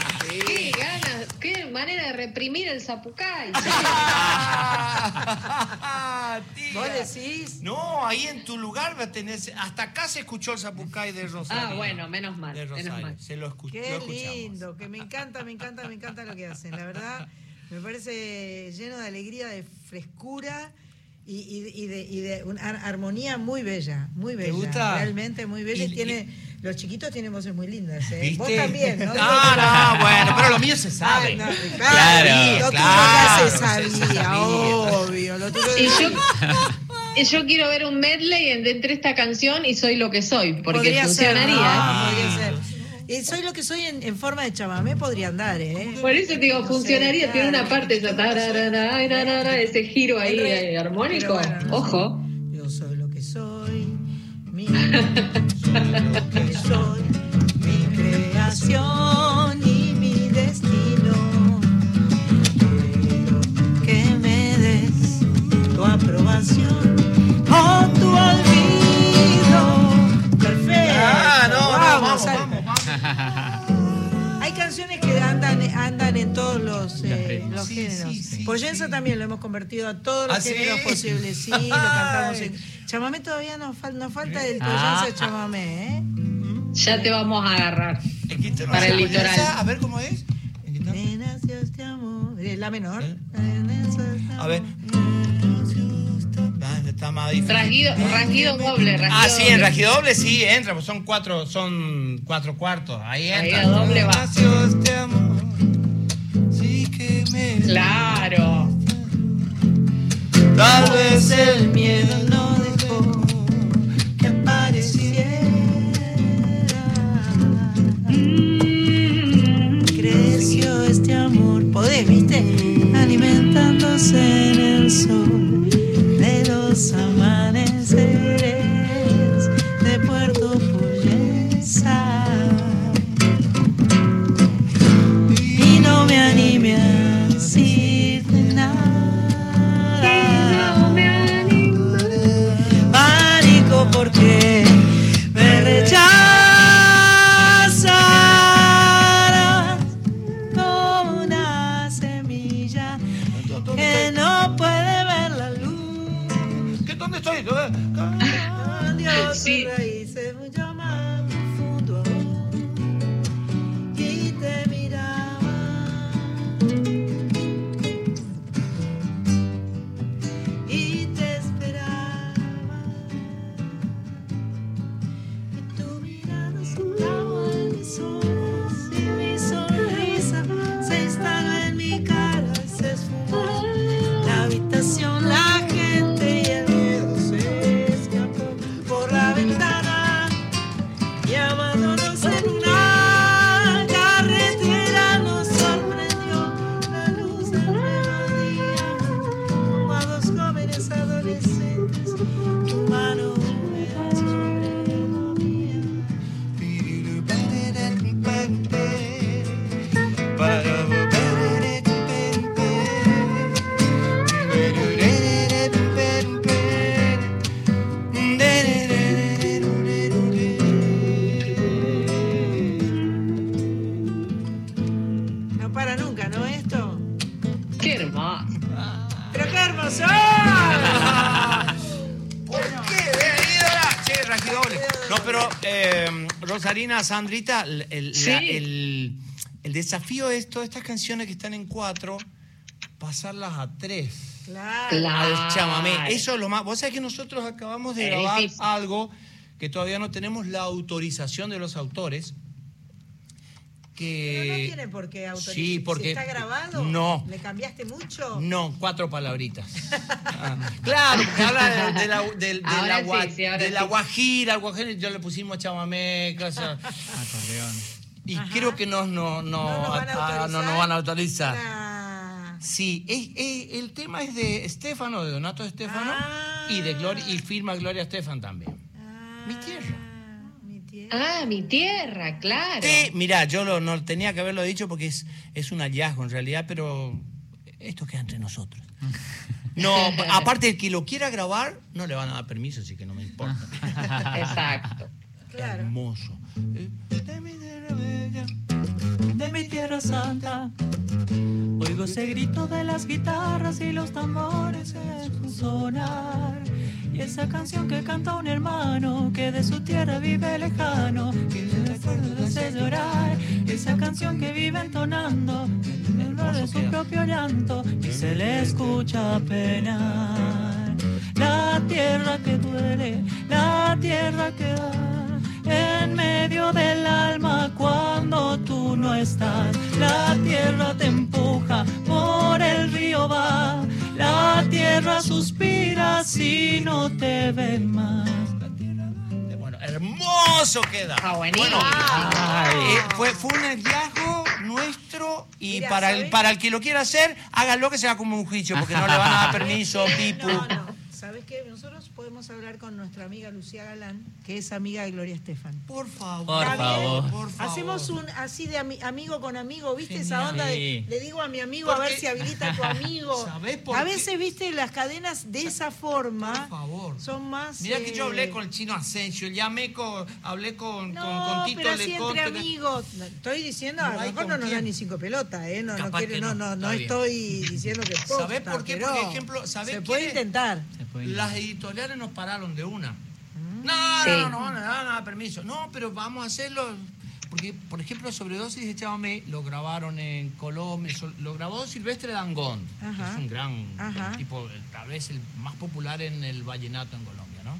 Qué ganas, qué manera de reprimir el zapucay. ¿Vos decís? No, ahí en tu lugar va a tener- hasta acá se escuchó el zapucay de Rosario. Ah, bueno, menos mal, De menos Rosario, mal. se lo, escu- Qué lo lindo, que me encanta, me encanta, me encanta lo que hacen. La verdad, me parece lleno de alegría, de frescura y, y- y de, y de una ar- armonía muy bella, muy bella. gusta? Realmente muy bella. Y, Y- tiene, los chiquitos tienen voces muy lindas, ¿eh? ¿Viste? Vos también, ¿no? No, no, bueno, pero lo mío se Ah, sabe. no, Claro, claro, lo tuyo claro, ya se sabía, se sabía. obvio. Lo tuyo Y yo, quiero ver un medley en- entre esta canción y Soy lo que soy, porque podría ser, funcionaría. ah, podría ser. Y soy lo que soy en, en forma de chamamé, podría andar, ¿eh? Por eso te digo, No funcionaría, sé, tiene una parte, esa tararara, tararara, ese giro ahí eh, armónico. bueno, no Ojo. sé. Yo soy lo que soy, mi, soy lo que soy, mi creación y mi destino. Quiero que me des tu aprobación canciones que andan, andan en todos los, eh, los Sí, géneros. sí, sí, Poyensa sí. también lo hemos convertido a todos los ¿Ah, sí? géneros posibles. Sí, lo cantamos en. Chamamé todavía nos, fal- nos falta el Ah. Poyensa chamamé, ¿eh? Ya te vamos a agarrar. ¿En qué interno Para el litoral. A ver cómo es. Este. Eh, La menor. ¿Eh? Este A ver. Está más difícil. Rasguido, rasguido doble, rasguido Ah, sí, en doble. rajido doble sí entra, pues son cuatro, son cuatro cuartos. Ahí Ahí entra. a doble va. Nació amor, sí que me- Claro. Tal vez el miedo no dejó que apareciera. Creció este amor, podés, viste, alimentándose en el sol de Sandrita, el, el- Sí. la- el- el desafío es todas estas canciones que están en cuatro, pasarlas a tres. Claro. Claro. al chamamé. Eso es lo más. Vos sabés que nosotros acabamos de Es grabar difícil. algo que todavía no tenemos la autorización de los autores. Que... Pero no tiene por qué autorizar. Sí, porque- Si está grabado. No. ¿Le cambiaste mucho? No, cuatro palabritas. Ah, claro, porque habla de, de la, del- de la sí, gua- sí, ahora de la sí. guajira, guajira, yo le pusimos chamamé, cosas. Acordeón. Y creo que no, no, no, No nos van a ah, autorizar. no nos van a autorizar. Ah. Sí, es- es- el tema es de Estefano, de Donato Estefano, Ah. y de Gloria, y firma Gloria Estefan también. Ah, Mi tierra. Ah, mi tierra, claro. Sí, mirá, yo lo- no tenía que haberlo dicho porque es, es un hallazgo en realidad, pero esto queda entre nosotros. No, aparte el que lo quiera grabar, no le van a dar permiso, así que no me importa. Exacto. Claro. Hermoso. De mi tierra de santa. Oigo ese grito de las guitarras y los tambores en su sonar. Y esa canción que canta un hermano que de su tierra vive lejano, que de recuerdo le hace llorar. Esa canción que vive entonando el de su propio llanto y se le escucha penar. La tierra que duele, la tierra que da en medio del alma cuando tú no estás. La tierra te empuja, por el río va. La tierra suspira si no te ven más. Bueno, hermoso queda. Ah. Bueno, eh, fue, fue un hallazgo nuestro y Mira, para, el, para el que lo quiera hacer, hágalo que sea como un juicio, porque no le van a dar permiso, Pipu. No, no. ¿Sabes qué? Nosotros podemos hablar con nuestra amiga Lucía Galán, que es amiga de Gloria Estefan. Por favor. Por ¿Está bien? favor. Por favor. Hacemos un así de ami- amigo con amigo, ¿viste esa onda? De, le digo a mi amigo a ver si habilita a tu amigo. ¿Sabés por a qué? veces, viste, las cadenas de esa forma Por favor. son más. Mira que yo hablé eh, con el chino Asensio, llamé con, hablé con, No, con, con Tito pero así entre amigos. No, Estoy diciendo, a No lo mejor con no nos quién. dan ni cinco pelotas, ¿eh? No, no, quiero- no, no, no, estoy diciendo que posta, ¿Sabés por qué? Por ejemplo, ¿sabés se puede es? intentar. Se puede Las editoriales nos pararon de una. No, Sí. no, no, no, no, no, permiso. No, pero vamos a hacerlo. Porque, por ejemplo, Sobredosis de Chamamé lo grabaron en Colombia, lo grabó Silvestre Dangond, que es un gran Ajá. tipo, eh, tal vez el más popular en el vallenato en Colombia, ¿no?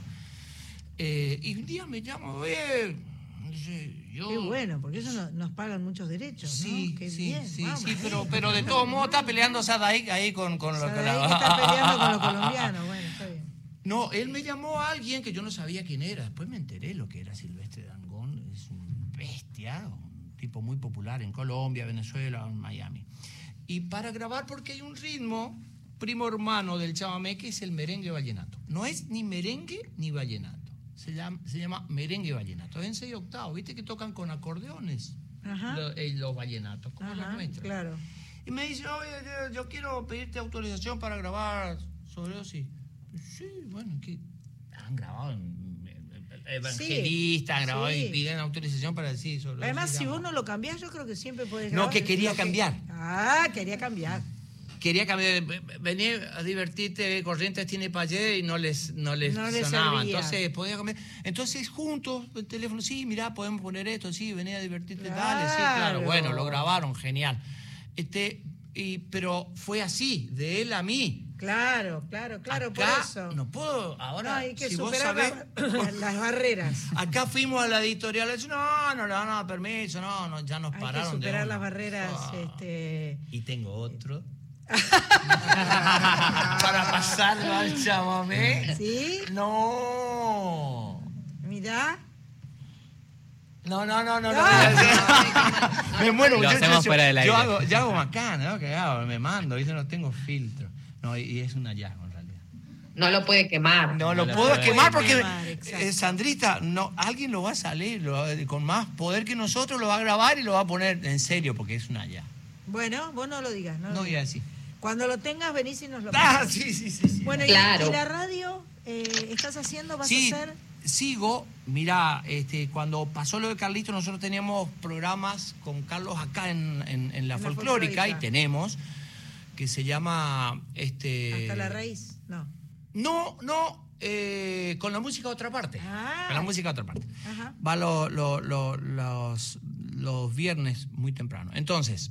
Eh, y un día me llama, oye, yo... Qué bueno, porque eso no- nos pagan muchos derechos, Sí, ¿no? Qué sí, bien. sí, vamos, sí, pero, pero de todos modos está peleando Sadaik ahí con, con lo Sadaik está peleando con los colombianos, bueno, está bien. No, él me llamó a alguien que yo no sabía quién era. Después me enteré lo que era Silvestre Dangón. Es un bestia, un tipo muy popular en Colombia, Venezuela, en Miami. Y para grabar, porque hay un ritmo primo hermano del chamamé que es el merengue vallenato. No es ni merengue ni vallenato. Se llama, se llama merengue vallenato. Es en seis octavos. ¿Viste que tocan con acordeones? Ajá. Eh, los vallenatos, como Ajá, nuestra. claro. Y me dice, oye, yo, yo quiero pedirte autorización para grabar sobre Ozzy. Sí, bueno, que han grabado en eh, Evangelista, han grabado sí. y piden autorización para decir sobre Además, si vos no lo cambiás, yo creo que siempre podés No, que quería cambiar. Ah, quería cambiar. Quería cambiar, venía a divertirte, Corrientes tiene payé y no les, no les No les sonaba. servía. Entonces, podía cambiar. Entonces, juntos, el teléfono, sí, mirá, podemos poner esto, sí, venía a divertirte, dale, sí, claro. Claro. Bueno, lo grabaron, genial. Este, y, pero fue así, de él a mí. Claro, claro, claro, por eso. No puedo, No, ahora, hay que si vos superar sabés, la- las barreras. acá fuimos a la editorial, dicen, no, no le van a dar permiso, no, no, ya nos Hay que pararon. de superar una". las barreras. Ah. Este... Y tengo otro. Para pasarlo al chamamé. ¿Sí? No. Mirá. No, no, no, no, no. Me muero. Lo yo- hacemos yo, fuera del yo aire. hago, yo hago macana, ¿no? Que hago, me mando, ¿viste? no tengo filtro. No, y, es un hallazgo en realidad. No lo puede quemar. No, No lo puedo puede quemar porque, quemar, eh, Sandrita, no, alguien lo va a salir lo va- con más poder que nosotros, lo va a grabar y lo va a poner en serio porque es una ya. Bueno, vos no lo digas. No, lo No voy a digas. decir. Cuando lo tengas, venís y nos lo Ah, sí, sí, sí. sí. Bueno, y- Claro. ¿y, la radio eh, estás haciendo? ¿Vas Sí, a hacer? sigo. Mira, este, cuando pasó lo de Carlito, nosotros teníamos programas con Carlos acá en, en- en la En la folclórica y tenemos que se llama este ¿Hasta la raíz? No. No, no, eh, con la música a otra parte. Ah. Con la música a otra parte. Ajá. Va lo- lo- lo- los, los viernes muy temprano. Entonces,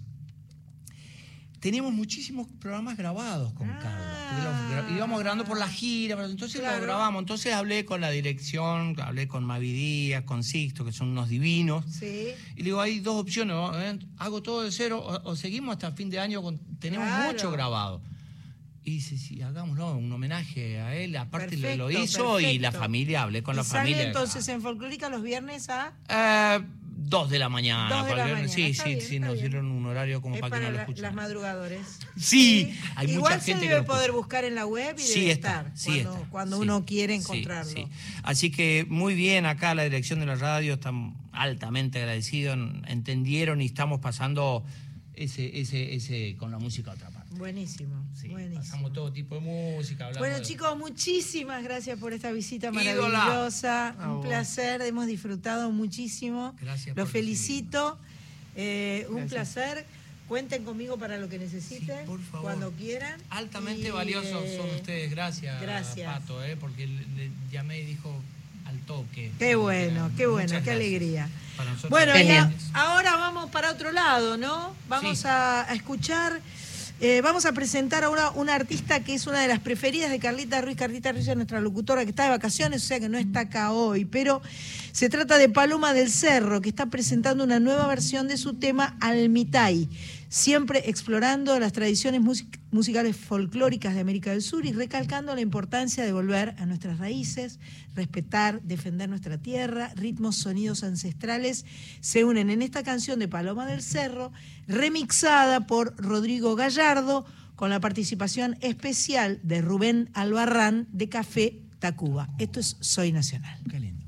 teníamos muchísimos programas grabados con Ah. Los íbamos grabando por la gira, entonces Claro. lo grabamos. Entonces hablé con la dirección, hablé con Mavi Díaz, con Sixto, que son unos divinos. Sí. Y le digo, hay dos opciones, ¿no? ¿Eh? hago todo de cero o, o seguimos hasta fin de año, con, tenemos Claro. mucho grabado. Y dice, sí, hagámoslo, un homenaje a él, aparte le- lo Perfecto, hizo y la perfecto. familia, hablé con Y la sale familia. entonces en Folclórica los viernes a... Eh, dos de la mañana. Dos de la cualquier- mañana, Sí, está sí, bien, sí, está nos bien. dieron un horario como es para que no lo escuchen. las madrugadores. Sí, hay Igual mucha gente se debe poder buscar en la web y Sí debe está, estar sí cuando, está, cuando sí. uno quiere Sí, encontrarlo. sí. Así que muy bien acá la dirección de la radio, están altamente agradecidos, entendieron y estamos pasando ese, ese, ese con la música a otra parte. Buenísimo, Sí, buenísimo. pasamos todo tipo de música. Bueno de- chicos, muchísimas gracias por esta visita maravillosa. Un placer, hemos disfrutado muchísimo. Gracias Los felicito. Eh, un Gracias. placer. Cuenten conmigo para lo que necesiten, Sí, por favor. cuando quieran. Altamente Y, valiosos eh, son ustedes, gracias, gracias. Pato, eh, porque le, le llamé y dijo al toque. Qué bueno, qué bueno, qué alegría. Para nosotros Bueno, ahora vamos para otro lado, ¿no? Vamos Sí. a, a escuchar, eh, vamos a presentar a una, una artista que es una de las preferidas de Carlita Ruiz. Carlita Ruiz es nuestra locutora que está de vacaciones, o sea que no está acá hoy, pero se trata de Paloma del Cerro, que está presentando una nueva versión de su tema Almitay, siempre explorando las tradiciones music- musicales folclóricas de América del Sur y recalcando la importancia de volver a nuestras raíces, respetar, defender nuestra tierra, ritmos, sonidos ancestrales se unen en esta canción de Paloma del Cerro, remixada por Rodrigo Gallardo, con la participación especial de Rubén Albarrán de Café Tacuba. Esto es Soy Nacional. Qué lindo.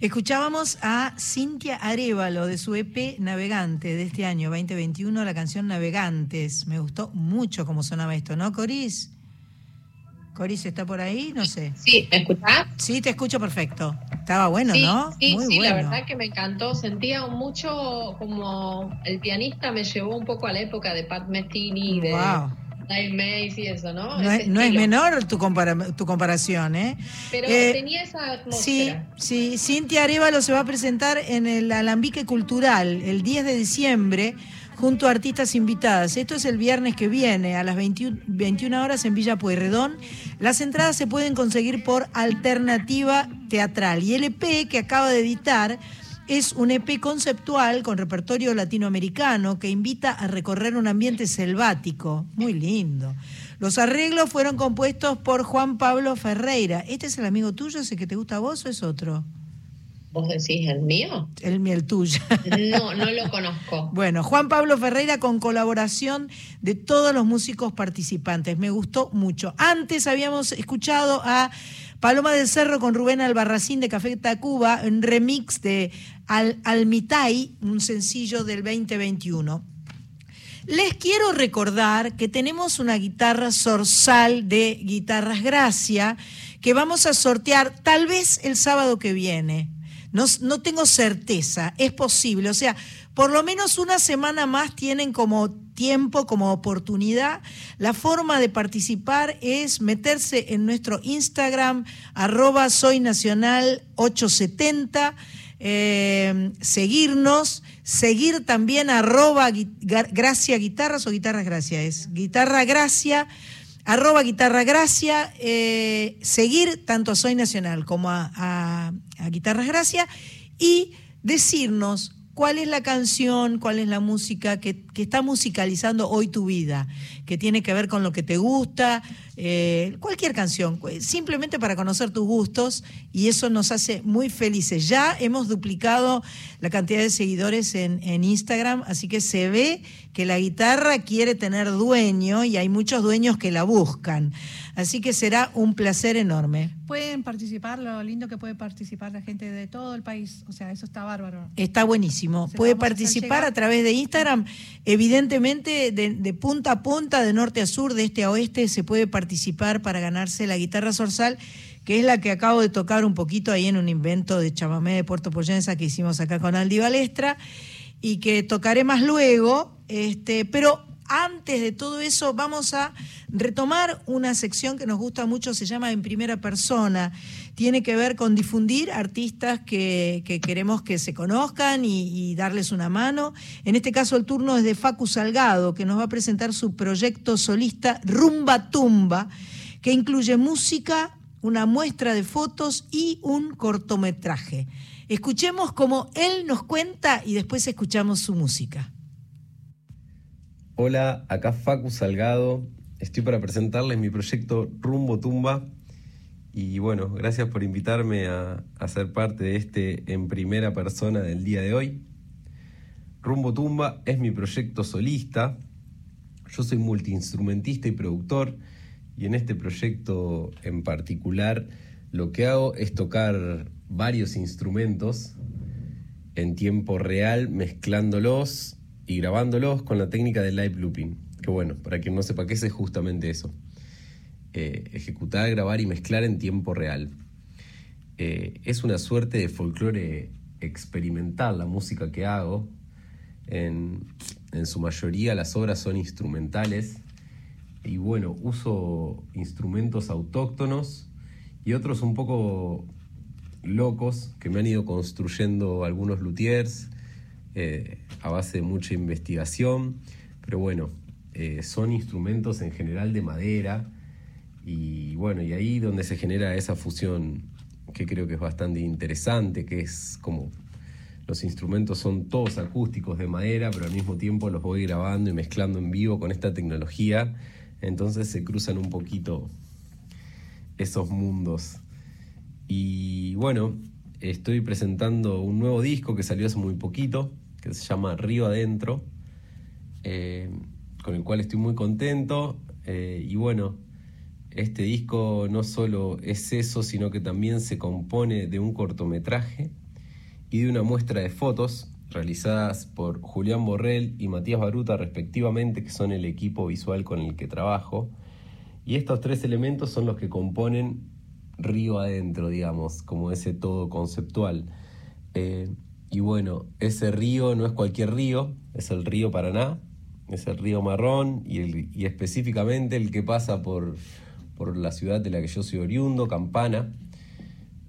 Escuchábamos a Cintia Arevalo de su EP Navegante de este año 2021, la canción Navegantes. Me gustó mucho cómo sonaba esto, ¿no, Coris? Coris está por ahí, no sé. Sí, ¿me escuchás? Sí, te escucho perfecto. Estaba bueno, sí, ¿no? sí, Muy sí, bueno. la verdad que me encantó. Sentía mucho como el pianista me llevó un poco a la época de Pat Metheny, de Wow. Y eso, ¿no? Es, no es estilo. menor tu, compara- tu comparación, ¿eh? Pero Eh, tenía esa Sí, atmósfera. sí, Cintia Arevalo se va a presentar en el Alambique Cultural el 10 de diciembre junto a artistas invitadas. Esto es el viernes que viene a las 21, 21 horas en Villa Pueyrredón. Las entradas se pueden conseguir por Alternativa Teatral y el EP que acaba de editar es un EP conceptual con repertorio latinoamericano que invita a recorrer un ambiente selvático. Muy lindo. Los arreglos fueron compuestos por Juan Pablo Ferreira. ¿Este es el amigo tuyo, ese que te gusta a vos o es otro? ¿Vos decís el mío? El, el tuyo. No, no lo conozco. Bueno, Juan Pablo Ferreira con colaboración de todos los músicos participantes. Me gustó mucho. Antes habíamos escuchado a Paloma del Cerro con Rubén Albarracín de Café Tacuba, un remix de Al Almitay, un sencillo del 2021. Les quiero recordar que tenemos una guitarra zorzal de Guitarras Gracia que vamos a sortear tal vez el sábado que viene. No, no tengo certeza, es posible. O sea, por lo menos una semana más tienen como tiempo, como oportunidad. La forma de participar es meterse en nuestro Instagram, arroba soy nacional 870, eh, seguirnos, seguir también arroba gracia guitarras o guitarras gracia, es guitarra gracia arroba guitarra gracia, eh, seguir tanto a Soy Nacional como a, a- a Guitarras Gracia y decirnos cuál es la canción, cuál es la música que, que está musicalizando hoy tu vida, que tiene que ver con lo que te gusta, eh, cualquier canción, cu- simplemente para conocer tus gustos y eso nos hace muy felices. Ya hemos duplicado la cantidad de seguidores en, en Instagram, así que se ve que la guitarra quiere tener dueño y hay muchos dueños que la buscan. Así que será un placer enorme. Pueden participar, lo lindo que puede participar la gente de todo el país. O sea, eso está bárbaro. Está buenísimo. Se Puede a participar a través de Instagram. Evidentemente, de, de punta a punta, de norte a sur, de este a oeste, se puede participar para ganarse la guitarra zorzal, que es la que acabo de tocar un poquito ahí en un invento de chamamé de Puerto Poyensa que hicimos acá con Aldi Balestra y que tocaré más luego. Este, pero antes de todo eso, vamos a retomar una sección que nos gusta mucho, se llama En Primera Persona. Tiene que ver con difundir artistas que, que queremos que se conozcan y, y darles una mano. En este caso, el turno es de Facu Salgado, que nos va a presentar su proyecto solista Rumba Tumba, que incluye música, una muestra de fotos y un cortometraje. Escuchemos como él nos cuenta y después escuchamos su música. Hola, acá Facu Salgado. Estoy para presentarles mi proyecto Rumbo Tumba. Y bueno, gracias por invitarme a, a ser parte de este en primera persona del día de hoy. Rumbo Tumba es mi proyecto solista. Yo soy multiinstrumentista y productor. Y en este proyecto en particular lo que hago es tocar varios instrumentos en tiempo real, mezclándolos y grabándolos con la técnica de live looping. Que bueno, para quien no sepa qué es, es justamente eso. Eh, ejecutar, grabar y mezclar en tiempo real. Eh, es una suerte de folclore experimental la música que hago. En, en su mayoría las obras son instrumentales. Y bueno, uso instrumentos autóctonos y otros un poco locos que me han ido construyendo algunos luthiers eh, a base de mucha investigación, pero bueno, eh, son instrumentos en general de madera y bueno, y ahí donde se genera esa fusión que creo que es bastante interesante, que es como los instrumentos son todos acústicos de madera, pero al mismo tiempo los voy grabando y mezclando en vivo con esta tecnología, entonces se cruzan un poquito esos mundos. Y bueno, estoy presentando un nuevo disco que salió hace muy poquito, que se llama Río Adentro, eh, con el cual estoy muy contento. eh, y bueno, este disco no solo es eso, sino que también se compone de un cortometraje y de una muestra de fotos realizadas por Julián Borrell y Matías Baruta respectivamente, que son el equipo visual con el que trabajo. Y estos tres elementos son los que componen Río Adentro, digamos, como ese todo conceptual. Eh, y bueno, ese río no es cualquier río, es el río Paraná, es el río Marrón y, el- y específicamente el que pasa por, por la ciudad de la que yo soy oriundo, Campana.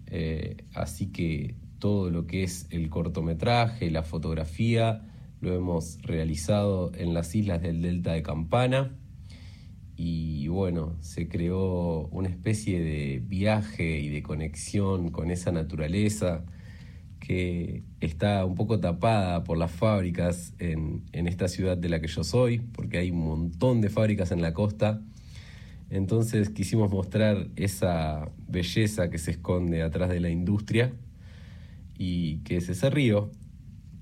Eh, así que todo lo que es el cortometraje, la fotografía, lo hemos realizado en las islas del Delta de Campana. Y bueno, se creó una especie de viaje y de conexión con esa naturaleza que está un poco tapada por las fábricas en, esta ciudad de la que yo soy, porque hay un montón de fábricas en la costa. Entonces quisimos mostrar esa belleza que se esconde atrás de la industria y que es ese río.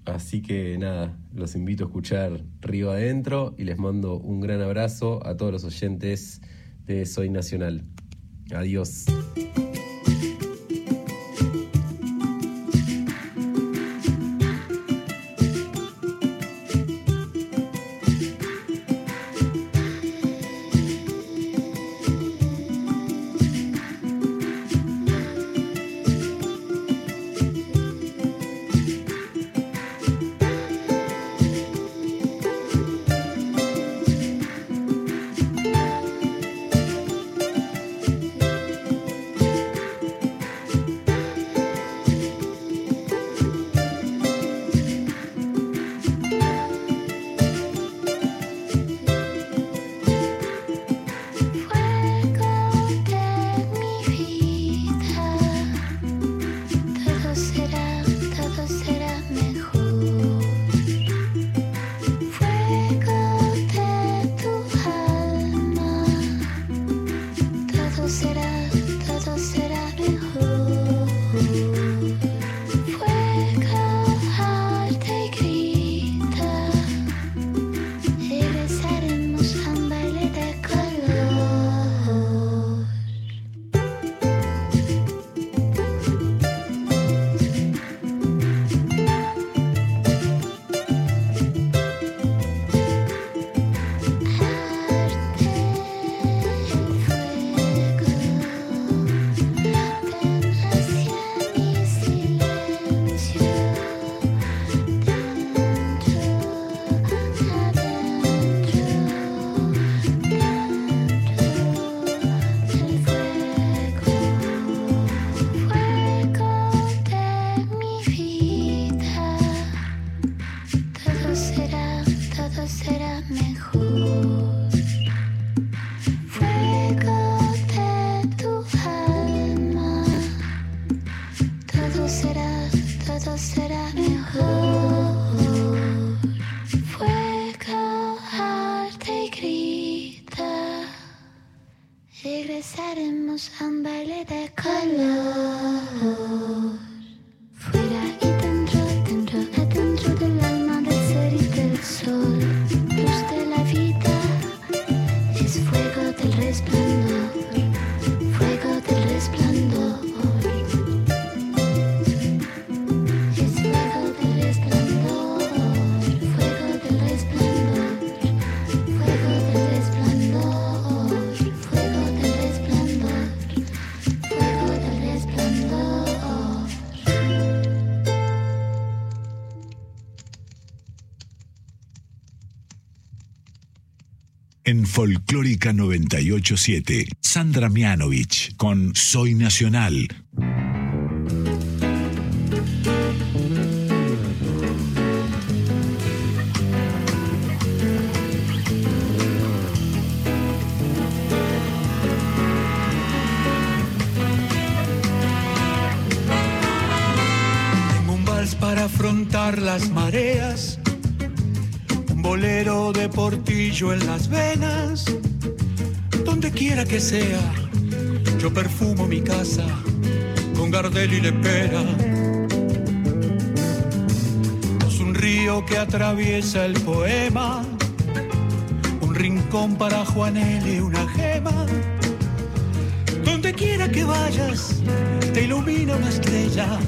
Así que nada, los invito a escuchar Río Adentro y les mando un gran abrazo a todos los oyentes de Soy Nacional. Adiós. Folclórica 987, Sandra Mianovich con Soy Nacional. Para afrontar las mareas, un bolero de portillo en las que sea, yo perfumo mi casa con Gardel y Lepera. Es un río que atraviesa el poema, un rincón para Juanel y una gema. Donde quiera que vayas, te ilumina una estrella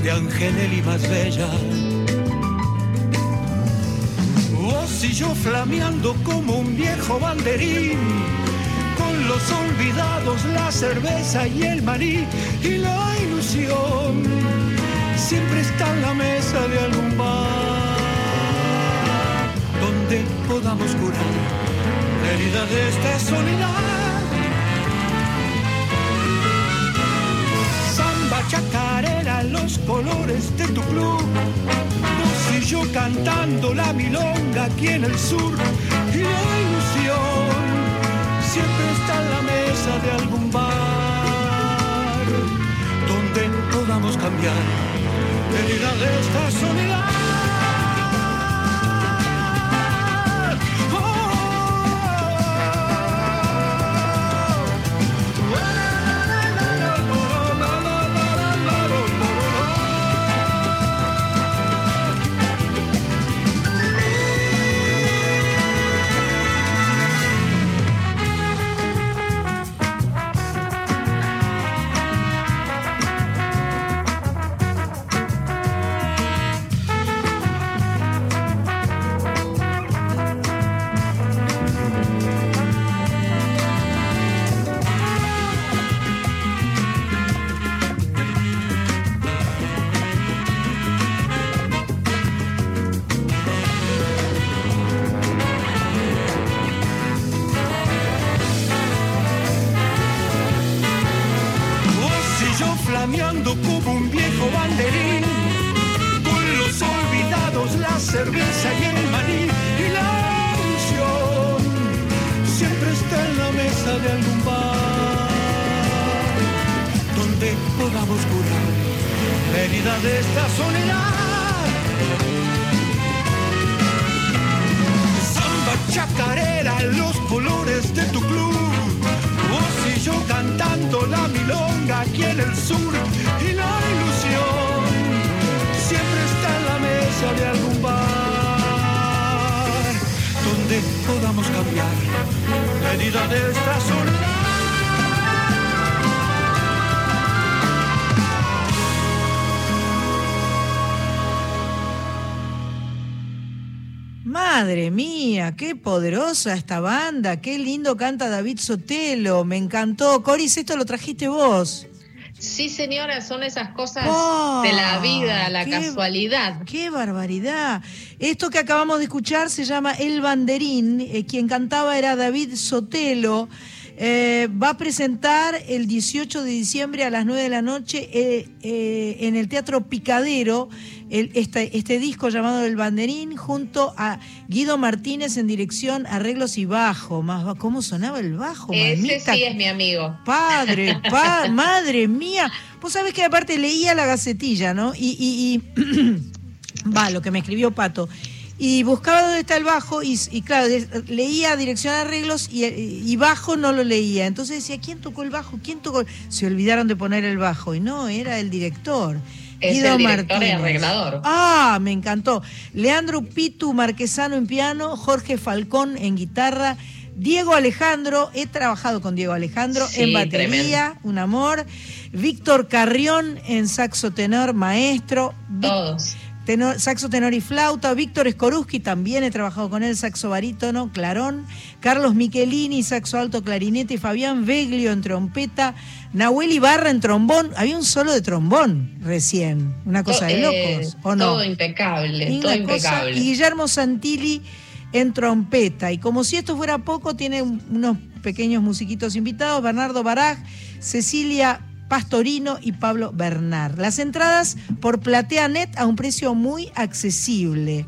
de Angeleli más bella. Vos y yo flameando como un viejo banderín, los olvidados, la cerveza y el maní y la ilusión. Siempre está en la mesa de algún bar donde podamos curar la herida de esta soledad. Samba chacarera, los colores de tu club. Vos y yo cantando la milonga aquí en el sur. De algún bar donde podamos cambiar la herida de esta soledad. Qué poderosa esta banda, qué lindo canta David Sotelo, me encantó. Coris, esto lo trajiste vos. Sí, señora, son esas cosas ¡Oh! de la vida, la qué- casualidad. ¡Qué barbaridad! Esto que acabamos de escuchar se llama El Banderín, eh, quien cantaba era David Sotelo. Eh, va a presentar el 18 de diciembre a las 9 de la noche eh, eh, en el Teatro Picadero el- este, este disco llamado El Banderín junto a Guido Martínez en dirección, arreglos y bajo. Más, ¿Cómo sonaba el bajo? Ese mamita? sí es mi amigo. Padre, pa- madre mía. Vos sabés que aparte leía la gacetilla, ¿no? Y, y- y- va, lo que me escribió Pato. Y buscaba dónde está el bajo y, y claro, leía dirección arreglos y, y bajo no lo leía. Entonces decía, ¿quién tocó el bajo? ¿Quién tocó? el-?" Se olvidaron de poner el bajo y no, era el director. Es Guido el director y arreglador. Ah, me encantó. Leandro Pitu Marquesano en piano, Jorge Falcón en guitarra, Diego Alejandro, he trabajado con Diego Alejandro Sí, en batería, un amor. Víctor Carrión en saxo tenor, maestro. Todos. Tenor- saxo tenor y flauta. Víctor Skoruski, también he trabajado con él, saxo barítono, clarón. Carlos Michelini, saxo alto, clarinete. Y Fabián Veglio en trompeta. Nahuel Ibarra en trombón. Había un solo de trombón recién. Una cosa de To- locos, eh, ¿o no? Todo impecable, Y todo cosa- impecable. y Guillermo Santilli en trompeta. Y como si esto fuera poco, tiene un- unos pequeños musiquitos invitados, Bernardo Baraj, Cecilia Pastorino y Pablo Bernard. Las entradas por PlateaNet a un precio muy accesible.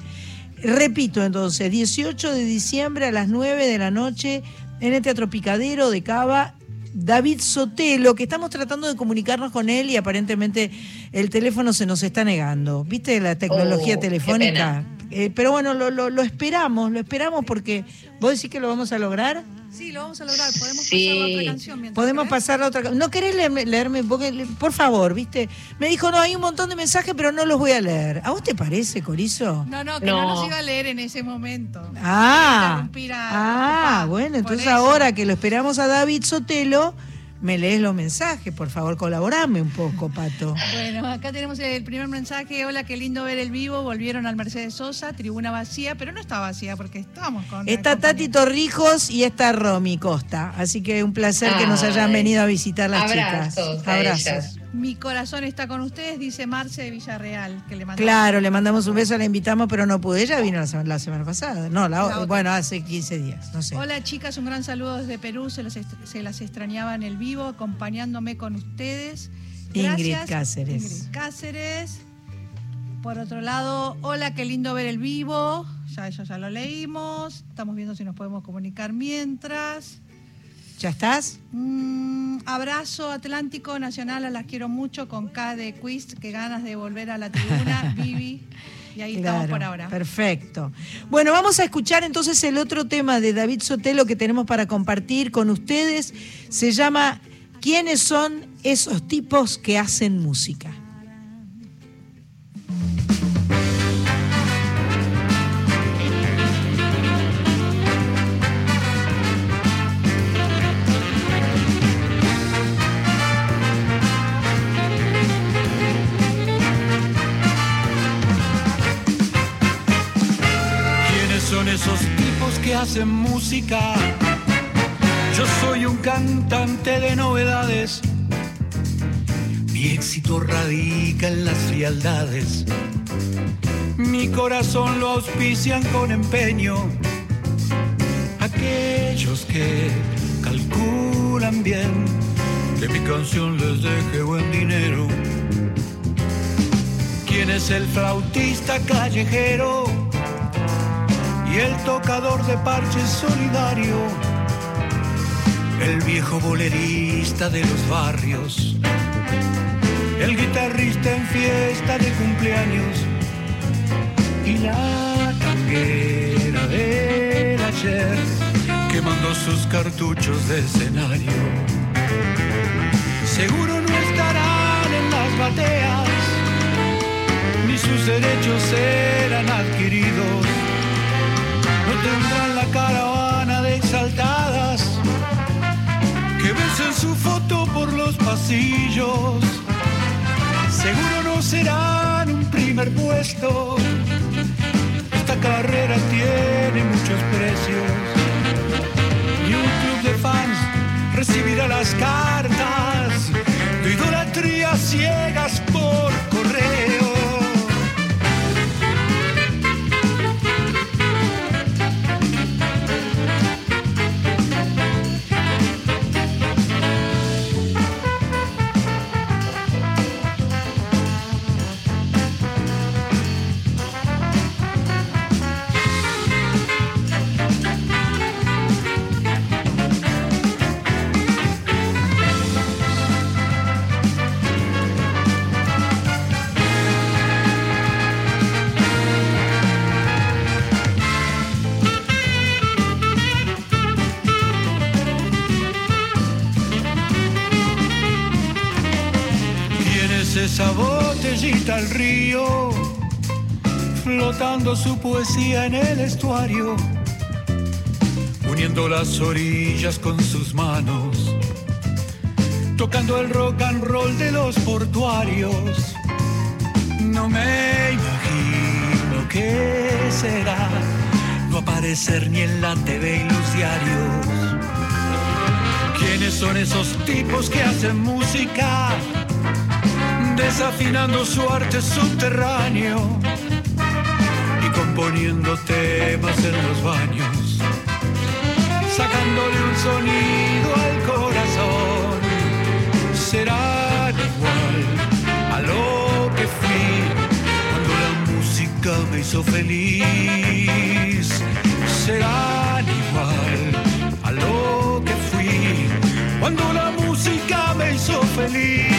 Repito entonces, 18 de diciembre a las 9 de la noche en el Teatro Picadero de Cava. David Sotelo, que estamos tratando de comunicarnos con él y aparentemente el teléfono se nos está negando. ¿Viste la tecnología Oh, telefónica? Eh, pero bueno, lo, lo- lo esperamos, lo esperamos porque vos decís que lo vamos a lograr. Sí, lo vamos a lograr. Podemos Sí. pasar a otra canción mientras Podemos querés? pasar a otra ca- ¿No querés leerme, leerme? Por favor, ¿viste? Me dijo, no, hay un montón de mensajes, pero no los voy a leer. ¿A vos te parece, Corizo? No, no, que no. No. nos iba a leer en ese momento. Ah, a- ah a- bueno, entonces ahora que lo esperamos a David Sotelo, me lees los mensajes. Por favor, colaborame un poco, Pato. Bueno, acá tenemos el primer mensaje. Hola, qué lindo ver el vivo. Volvieron al Mercedes Sosa, tribuna vacía, pero no está vacía porque estábamos con. Está Tati Torrijos y está Romy Costa. Así que un placer que nos hayan Ay. venido a visitar las Abrazos chicas. Abrazos. Mi corazón está con ustedes, dice Marce de Villarreal, que le mandó. Claro, le mandamos un beso, la invitamos, pero no pude. Ella vino la semana, la semana pasada. No, la, La otra. bueno, hace 15 días, no sé. Hola chicas, un gran saludo desde Perú. Se, los est- se las extrañaba en el vivo, acompañándome con ustedes. Ingrid Gracias, Cáceres. Ingrid Cáceres. Por otro lado, hola, qué lindo ver el vivo. Ya eso ya lo leímos. Estamos viendo si nos podemos comunicar mientras. ¿Ya estás? Mm, abrazo Atlántico Nacional, a las quiero mucho con K de Quiz, que ganas de volver a la tribuna, Vivi. Y ahí estamos por ahora. Perfecto. Bueno, vamos a escuchar entonces el otro tema de David Sotelo que tenemos para compartir con ustedes. Se llama ¿Quiénes son esos tipos que hacen música? Que hacen música? Yo soy un cantante de novedades. Mi éxito radica en las frialdades. Mi corazón lo auspician con empeño. Aquellos que calculan bien que mi canción les deje buen dinero. ¿Quién es el flautista callejero? Y el tocador de parches solidario, el viejo bolerista de los barrios, el guitarrista en fiesta de cumpleaños y la tanguera del ayer que mandó sus cartuchos de escenario. Seguro no estarán en las bateas, ni sus derechos serán adquiridos no tendrán la caravana de exaltadas que besen su foto por los pasillos. Seguro no serán un primer puesto. Esta carrera tiene muchos precios. Y un club de fans recibirá las cartas de idolatría ciegas por río, flotando su poesía en el estuario, uniendo las orillas con sus manos, tocando el rock and roll de los portuarios. No me imagino qué será no aparecer ni en la TV y los diarios. ¿Quiénes son esos tipos que hacen música? Desafinando su arte subterráneo y componiendo temas en los baños, sacándole un sonido al corazón. Serán igual a lo que fui cuando la música me hizo feliz. Serán igual a lo que fui cuando la música me hizo feliz.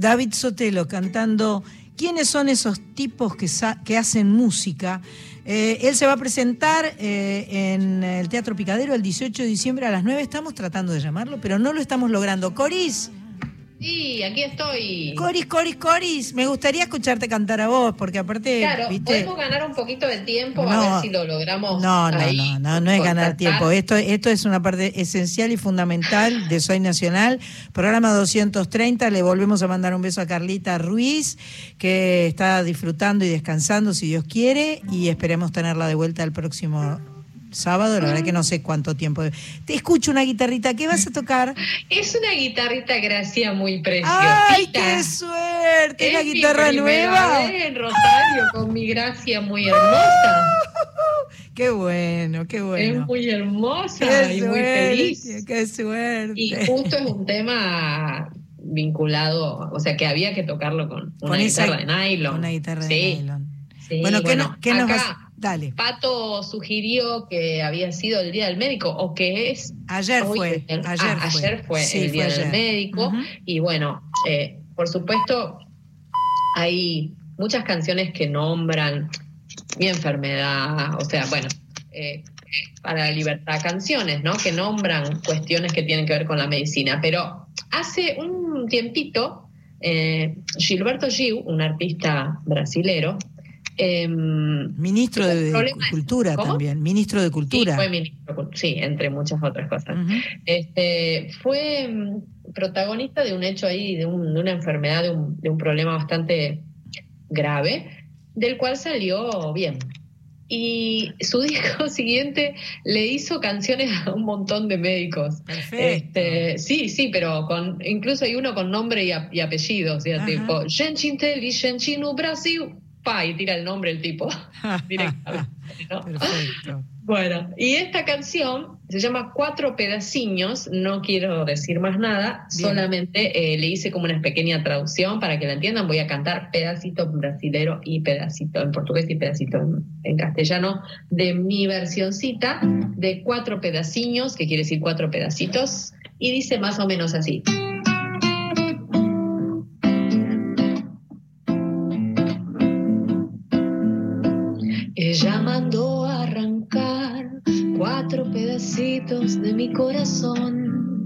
David Sotelo cantando ¿Quiénes son esos tipos que, que hacen música? Eh, él se va a presentar eh, en el Teatro Picadero el 18 de diciembre a las 9. Estamos tratando de llamarlo, pero no lo estamos logrando. Coris, Sí, aquí estoy. Coris, Coris, Coris. Me gustaría escucharte cantar a vos, porque aparte, Claro, viste. podemos ganar un poquito de tiempo No. a ver si lo logramos. No, no, ahí no, no, no es ganar tiempo. Esto, esto es una parte esencial y fundamental de Soy Nacional. Programa 230, le volvemos a mandar un beso a Carlita Ruiz, que está disfrutando y descansando, si Dios quiere, y esperemos tenerla de vuelta el próximo sábado. La verdad que no sé cuánto tiempo. Te escucho una guitarrita, ¿qué vas a tocar? Es una guitarrita gracia muy preciosita. ¡Ay, qué suerte! ¿Es la mi guitarra primera nueva? vez en Rosario con mi gracia muy hermosa. Qué bueno, qué bueno. Es muy hermosa Qué y muy feliz. Qué suerte. Y justo es un tema vinculado, o sea, que había que tocarlo con una Con esa- guitarra de nylon. Una guitarra Sí, de nylon. sí, bueno, ¿qué, bueno, no- qué nos vas- Dale. Pato sugirió que había sido el Día del Médico, o que es... Ayer hoy, fue, el- ayer ah, fue. ayer fue Sí, el fue Día ayer. del Médico. Y bueno, eh, por supuesto, hay muchas canciones que nombran mi enfermedad, o sea, bueno, eh, para la libertad canciones, ¿no? Que nombran cuestiones que tienen que ver con la medicina. Pero hace un tiempito, eh, Gilberto Gil, un artista brasilero, em, Ministro de, problema Cultura ¿Cómo? también. Ministro de Sí, Cultura. fue ministro, sí, entre muchas otras cosas. Este, fue mm, protagonista de un hecho ahí, de, un- de una enfermedad, de un, de un problema bastante grave, del cual salió bien. Y su disco siguiente le hizo canciones a un montón de médicos. Perfecto. Este, sí, sí, pero con incluso hay uno con nombre y, a- y apellido, o sea, Ajá. tipo, no Brasil, pa, y tira el nombre el tipo directamente. ¿no? Perfecto. Bueno, y esta canción se llama Cuatro Pedaciños, no quiero decir más nada, Bien. solamente eh, le hice como una pequeña traducción para que la entiendan. Voy a cantar pedacito en brasilero y pedacito en portugués y pedacito en, en castellano de mi versioncita de Cuatro Pedaciños, que quiere decir cuatro pedacitos, y dice más o menos así. Cuatro pedacitos de mi corazón.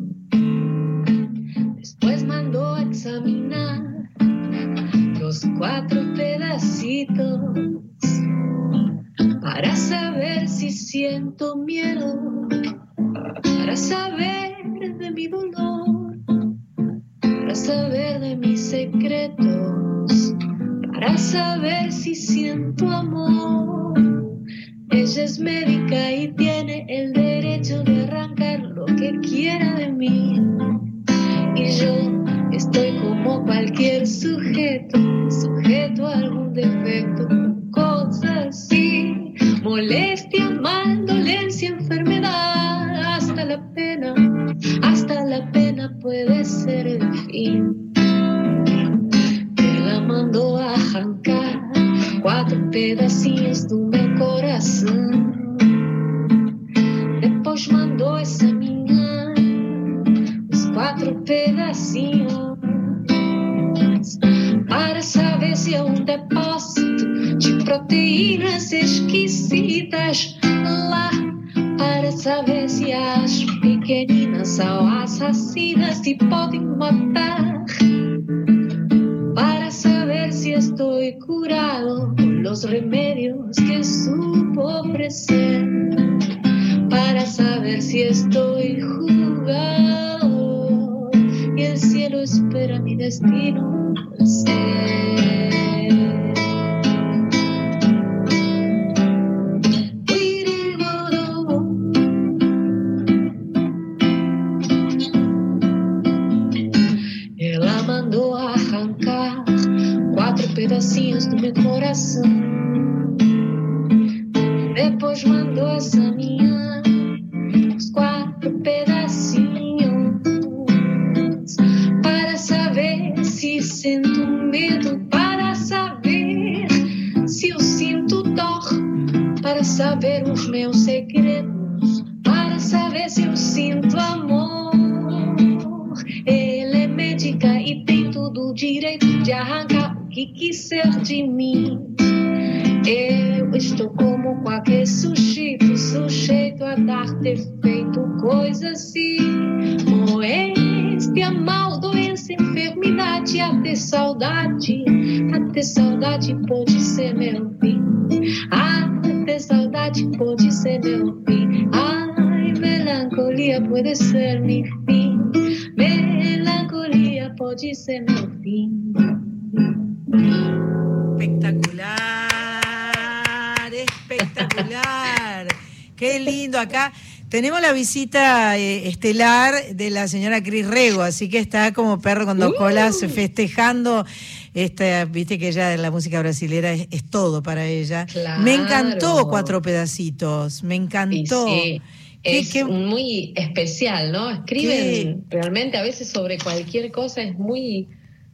Visita eh, estelar de la señora Cris Rego, así que está como perro con dos Uh. colas festejando. Esta, viste que ella la música brasilera es, es todo para ella. Claro. Me encantó cuatro pedacitos, me encantó. Sí, es qué- muy especial, ¿no? Escriben realmente a veces sobre cualquier cosa, es muy,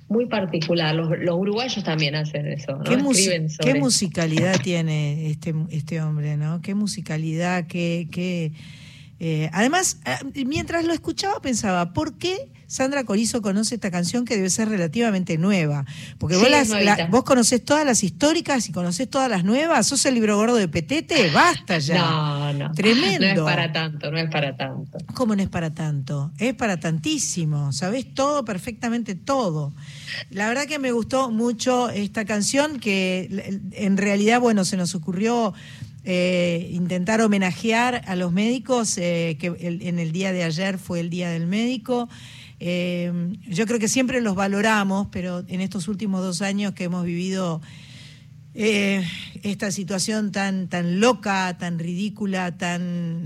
muy particular. Los, los uruguayos también hacen eso, ¿no? ¿Qué, qué musicalidad tiene este, este hombre, ¿no? Qué musicalidad, qué... qué eh, además, eh, mientras lo escuchaba pensaba, ¿por qué Sandra Corizo conoce esta canción que debe ser relativamente nueva? Porque vos, las- la- vos conocés todas las históricas y conocés todas las nuevas. ¿Sos el libro gordo de Petete? Basta ya. No, no. Tremendo. No es para tanto, no es para tanto. ¿Cómo no es para tanto? Es para tantísimo, sabés todo, perfectamente todo. La verdad que me gustó mucho esta canción que en realidad, bueno, se nos ocurrió eh, intentar homenajear a los médicos, eh, que en el día de ayer fue el Día del Médico. Eh, yo creo que siempre los valoramos, pero en estos últimos dos años que hemos vivido esta situación tan, tan loca, tan ridícula, tan,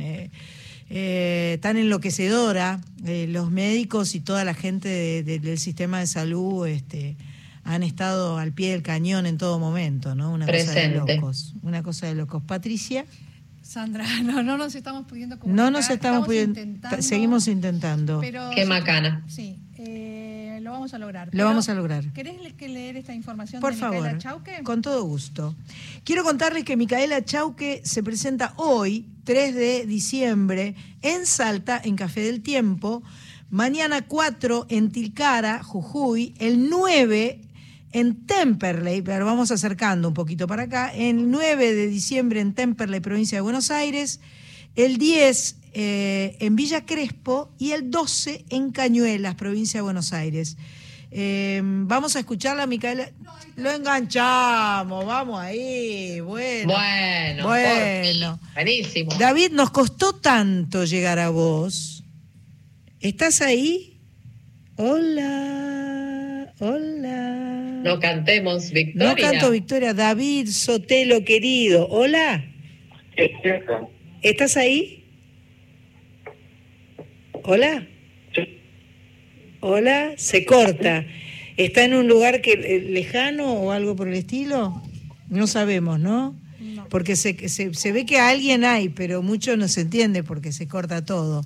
tan enloquecedora, los médicos y toda la gente de- de- del sistema de salud este, han estado al pie del cañón en todo momento, ¿no? Una cosa de locos. Una cosa de locos. Patricia, Sandra, no, no nos estamos pudiendo no comunicar. nos estamos pudiendo, intentando, seguimos intentando. pero Qué macana. Sí, eh, lo vamos a lograr. Lo Pero, vamos a lograr. ¿Querés que leer esta información Por de Micaela favor, Chauque? con todo gusto. Quiero contarles que Micaela Chauque se presenta hoy, 3 de diciembre, en Salta, en Café del Tiempo, mañana 4 en Tilcara, Jujuy, el 9 en Temperley, pero vamos acercando un poquito para acá, el 9 de diciembre en Temperley, provincia de Buenos Aires, el 10 eh, en Villa Crespo y el 12 en Cañuelas, provincia de Buenos Aires. Eh, vamos a escucharla, Micaela. Lo enganchamos, vamos ahí, bueno. Bueno, Bueno. buenísimo. David, nos costó tanto llegar a vos. ¿Estás ahí? Hola, hola. No cantemos, Victoria. No canto Victoria. David Sotelo, querido. Hola. ¿Estás ahí? Hola. Hola. Se corta. ¿Está en un lugar que eh, lejano o algo por el estilo? No sabemos, ¿no? Porque se, se, se ve que alguien hay, pero mucho no se entiende porque se corta todo.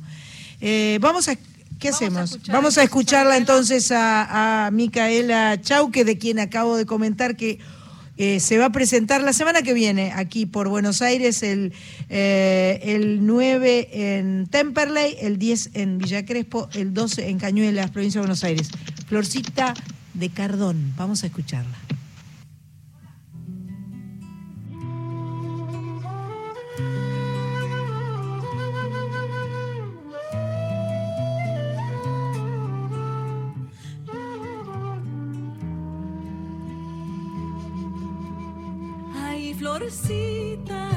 Eh, vamos a... ¿Qué hacemos? vamos a escucharla entonces a, a Micaela Chauque, de quien acabo de comentar que eh, se va a presentar la semana que viene aquí por Buenos Aires, el, eh, el 9 en Temperley, el 10 en Villa Crespo, el 12 en Cañuelas, provincia de Buenos Aires. Florcita de Cardón, vamos a escucharla. Florecitas de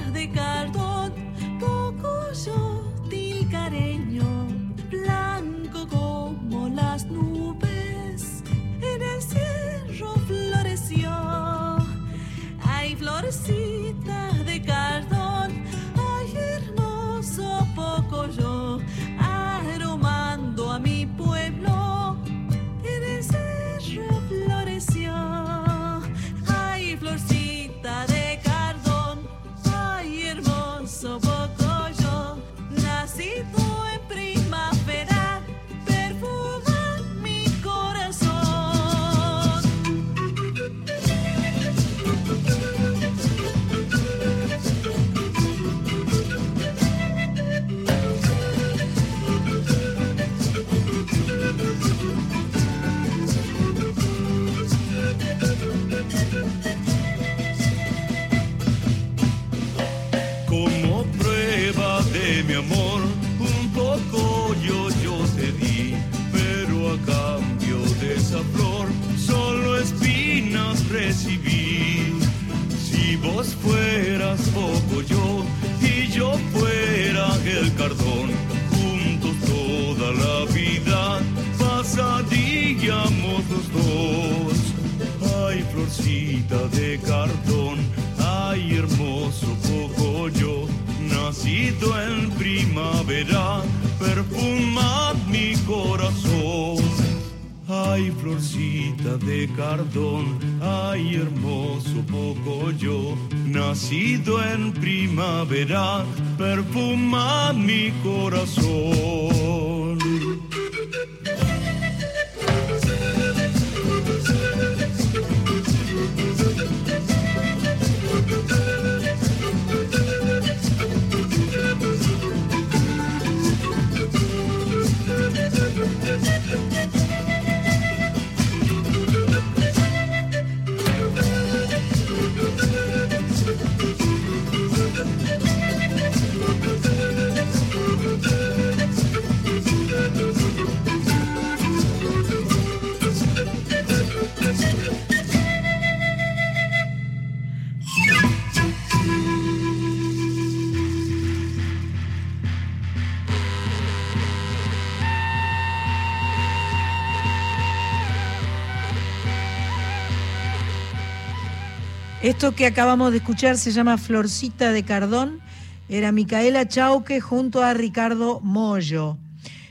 que acabamos de escuchar se llama Florcita de Cardón. Era Micaela Chauque junto a Ricardo Mollo.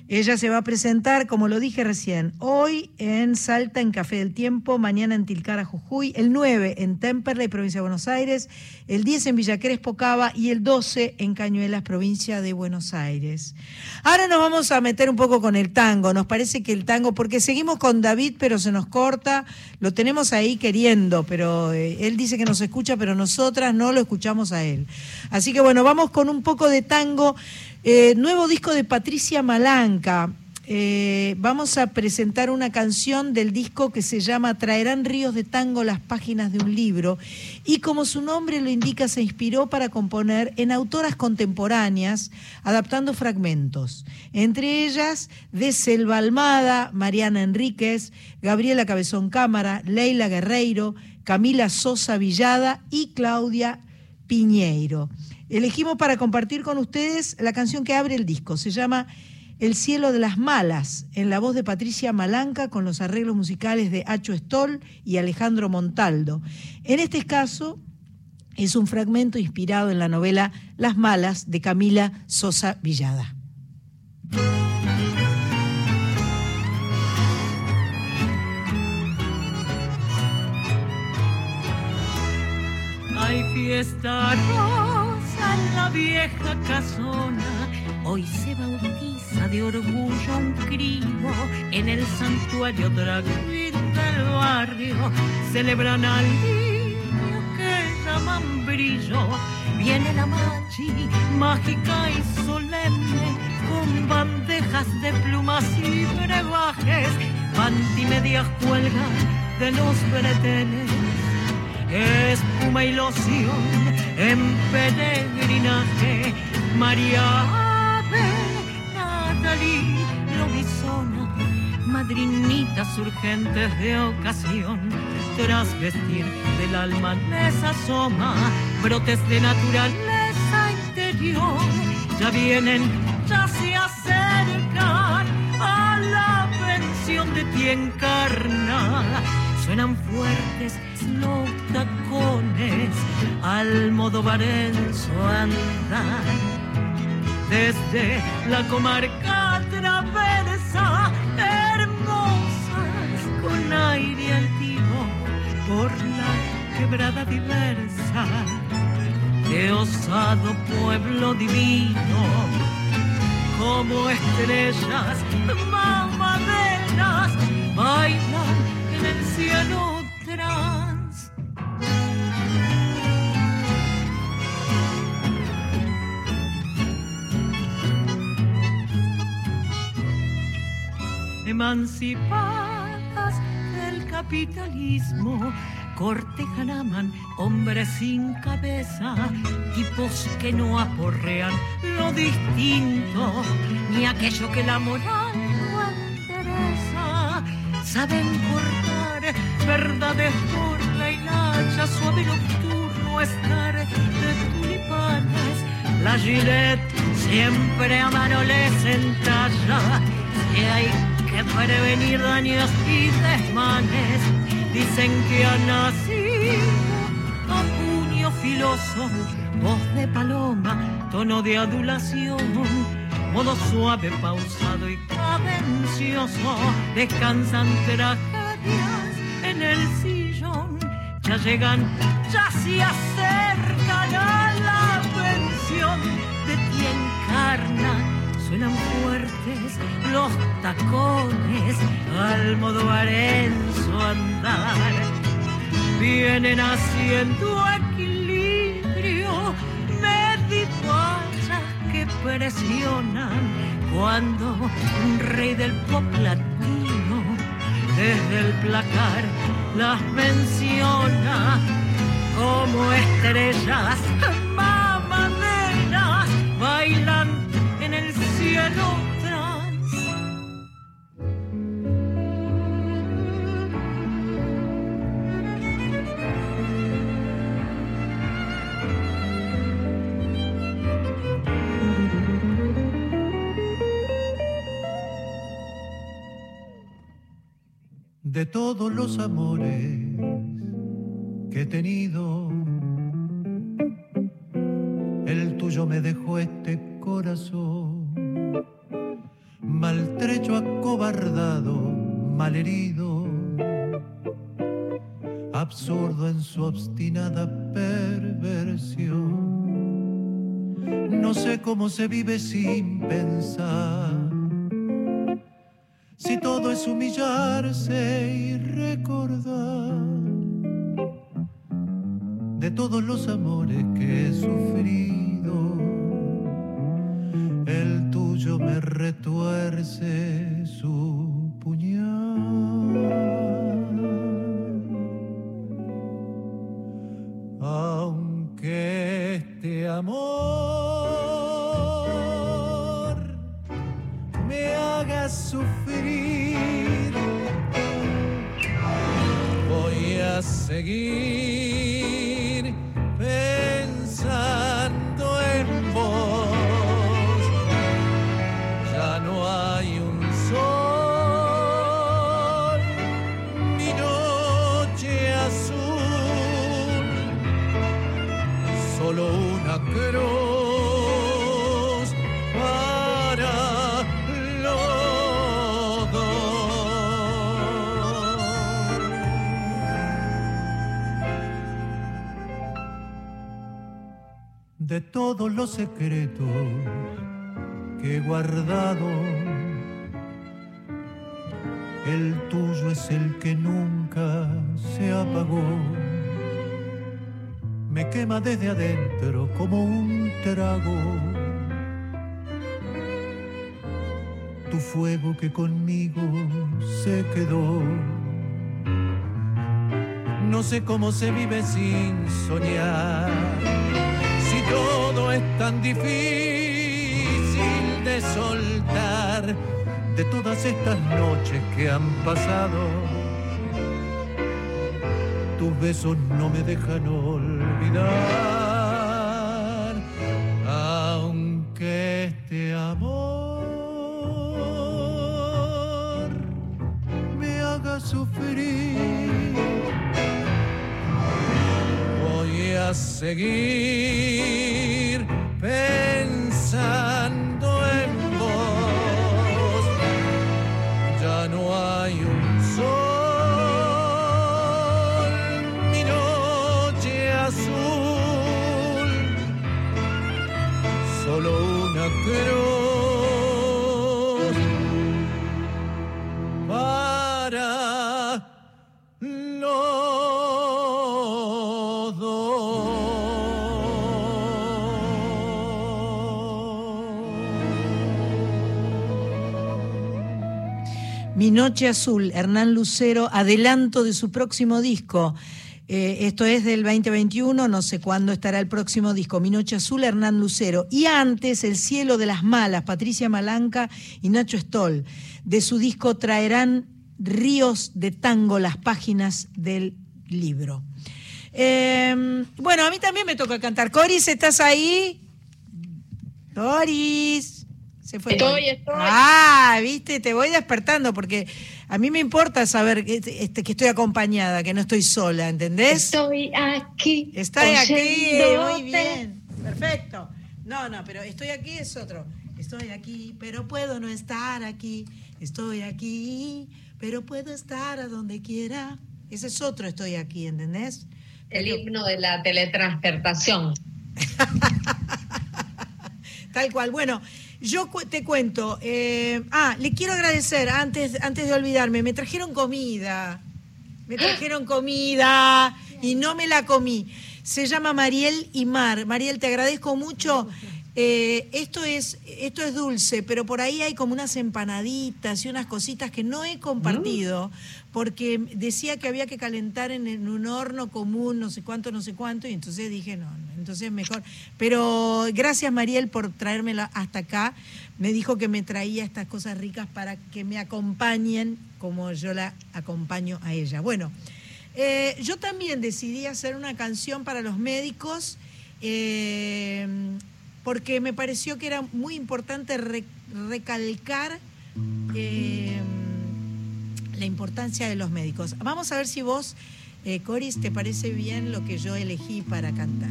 Ella se va a presentar, como lo dije recién, Salta, en Café del Tiempo, mañana en Tilcara, Jujuy, el 9 en Temperley, provincia de Buenos Aires, el 10 en Villa Crespo, y el 12 en Cañuelas, provincia de Buenos Aires. Ahora nos vamos a meter un poco con el tango. Nos parece que el tango, porque seguimos con David, pero se nos corta, lo tenemos ahí queriendo, pero eh, él dice que nos escucha, pero nosotras no lo escuchamos a él. Así que bueno, vamos con un poco de tango. Eh, nuevo disco de Patricia Malanca. Eh, vamos a presentar una canción del disco que se llama Traerán ríos de tango las páginas de un libro y como su nombre lo indica se inspiró para componer en autoras contemporáneas adaptando fragmentos, entre ellas de Selva Almada, Mariana Enríquez, Gabriela Cabezón Cámara, Leila Guerreiro, Camila Sosa Villada y Claudia Piñeiro. Elegimos para compartir con ustedes la canción que abre el disco. Se llama El cielo de las malas, en la voz de Patricia Malanca con los arreglos musicales de Acho Stoll y Alejandro Montaldo. En este caso es un fragmento inspirado en la novela Las malas de Camila Sosa Villada. Hay fiesta rosa en la vieja casona. Hoy se bautiza de orgullo un crío en el santuario queen del barrio. Celebran al niño que llaman brillo. Viene la machi, mágica y solemne, con bandejas de plumas y brebajes. Pantimedias cuelgan de los breteles espuma y loción en peregrinaje. María Lobizona, madrinitas urgentes de ocasión. Tras vestir del alma les asoma brotes de naturaleza interior. Ya vienen, ya se acercan a la pensión de ti encarnada suenan fuertes los tacones al modo varenzo andar. Desde la comarca traversa, hermosas con aire altivo, por la quebrada diversa, qué osado pueblo divino, como estrellas mamaderas bailan en el cielo trans. Emancipadas del capitalismo, cortejan aman hombres sin cabeza, tipos que no aporrean lo distinto, ni aquello que la moral no endereza saben cortar verdades por la hilacha, suave nocturno estar de tulipanes. La Gillette siempre a mano les entalla y hay que prevenir daños y desmanes. Dicen que ha nacido a puño filoso, voz de paloma, tono de adulación, modo suave, pausado y cadencioso. Descansan tragedias en el sillón, ya llegan, ya se acercan a la pensión de ti encarna. Suenan fuertes los tacones al modo arenzo andar. Vienen haciendo equilibrio, medituallas que presionan cuando un rey del pop latino desde el placar las menciona como estrellas mamaderas bailan de todos los amores que he tenido. El tuyo me dejó este corazón, maltrecho, acobardado, malherido, absurdo en su obstinada perversión. No sé cómo se vive sin pensar. Si todo es humillarse y recordar de todos los amores que he retuerce secretos que he guardado, el tuyo es el que nunca se apagó. Me quema desde adentro como un trago. Tu fuego que conmigo se quedó. No sé cómo se vive sin soñar. Si todo es tan difícil de soltar de todas estas noches que han pasado. Tus besos no me dejan olvidar, Noche Azul, Hernán Lucero, adelanto de su próximo disco. Eh, esto es del 2021, no sé cuándo estará el próximo disco. Mi Noche Azul, Hernán Lucero. Y antes, El Cielo de las Malas, Patricia Malanca y Nacho Stoll. De su disco Traerán ríos de tango las páginas del libro. Eh, bueno, a mí también me toca cantar. Coris, ¿estás ahí? Coris. Se fue. Estoy, estoy. Ah, viste, te voy despertando porque a mí me importa saber que, este, que estoy acompañada, que no estoy sola, ¿entendés? Estoy aquí. Estoy aquí, muy bien. Perfecto. No, no, pero estoy aquí es otro. Estoy aquí, pero puedo no estar aquí. Estoy aquí, pero puedo estar a donde quiera. Ese es otro estoy aquí, ¿entendés? El himno de la teletransportación. Tal cual. Bueno, yo te cuento. eh, ah, le quiero agradecer antes, antes de olvidarme. Me trajeron comida. Me trajeron comida y no me la comí. Se llama Mariel y Mar. Mariel, te agradezco mucho. Eh, esto, es, esto es dulce, pero por ahí hay como unas empanaditas y unas cositas que no he compartido porque decía que había que calentar en, en un horno común, no sé cuánto, no sé cuánto, y entonces dije, no, no, entonces mejor. Pero gracias Mariel por traérmela hasta acá. Me dijo que me traía estas cosas ricas para que me acompañen como yo la acompaño a ella. Bueno, eh, yo también decidí hacer una canción para los médicos eh, porque me pareció que era muy importante re- recalcar eh, la importancia de los médicos. Vamos a ver si vos, eh, Coris, te parece bien lo que yo elegí para cantar.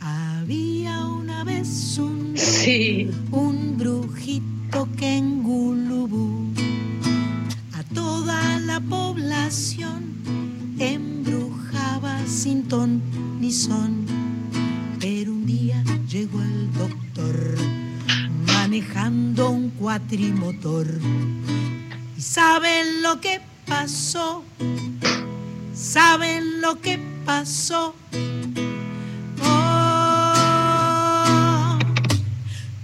Había una vez un, Sí. un brujito que en Gulubú a toda la población embrujaba sin ton ni son. Pero un día llegó el doctor manejando un cuatrimotor. ¿Y saben lo que pasó? ¿Saben lo que pasó? Oh,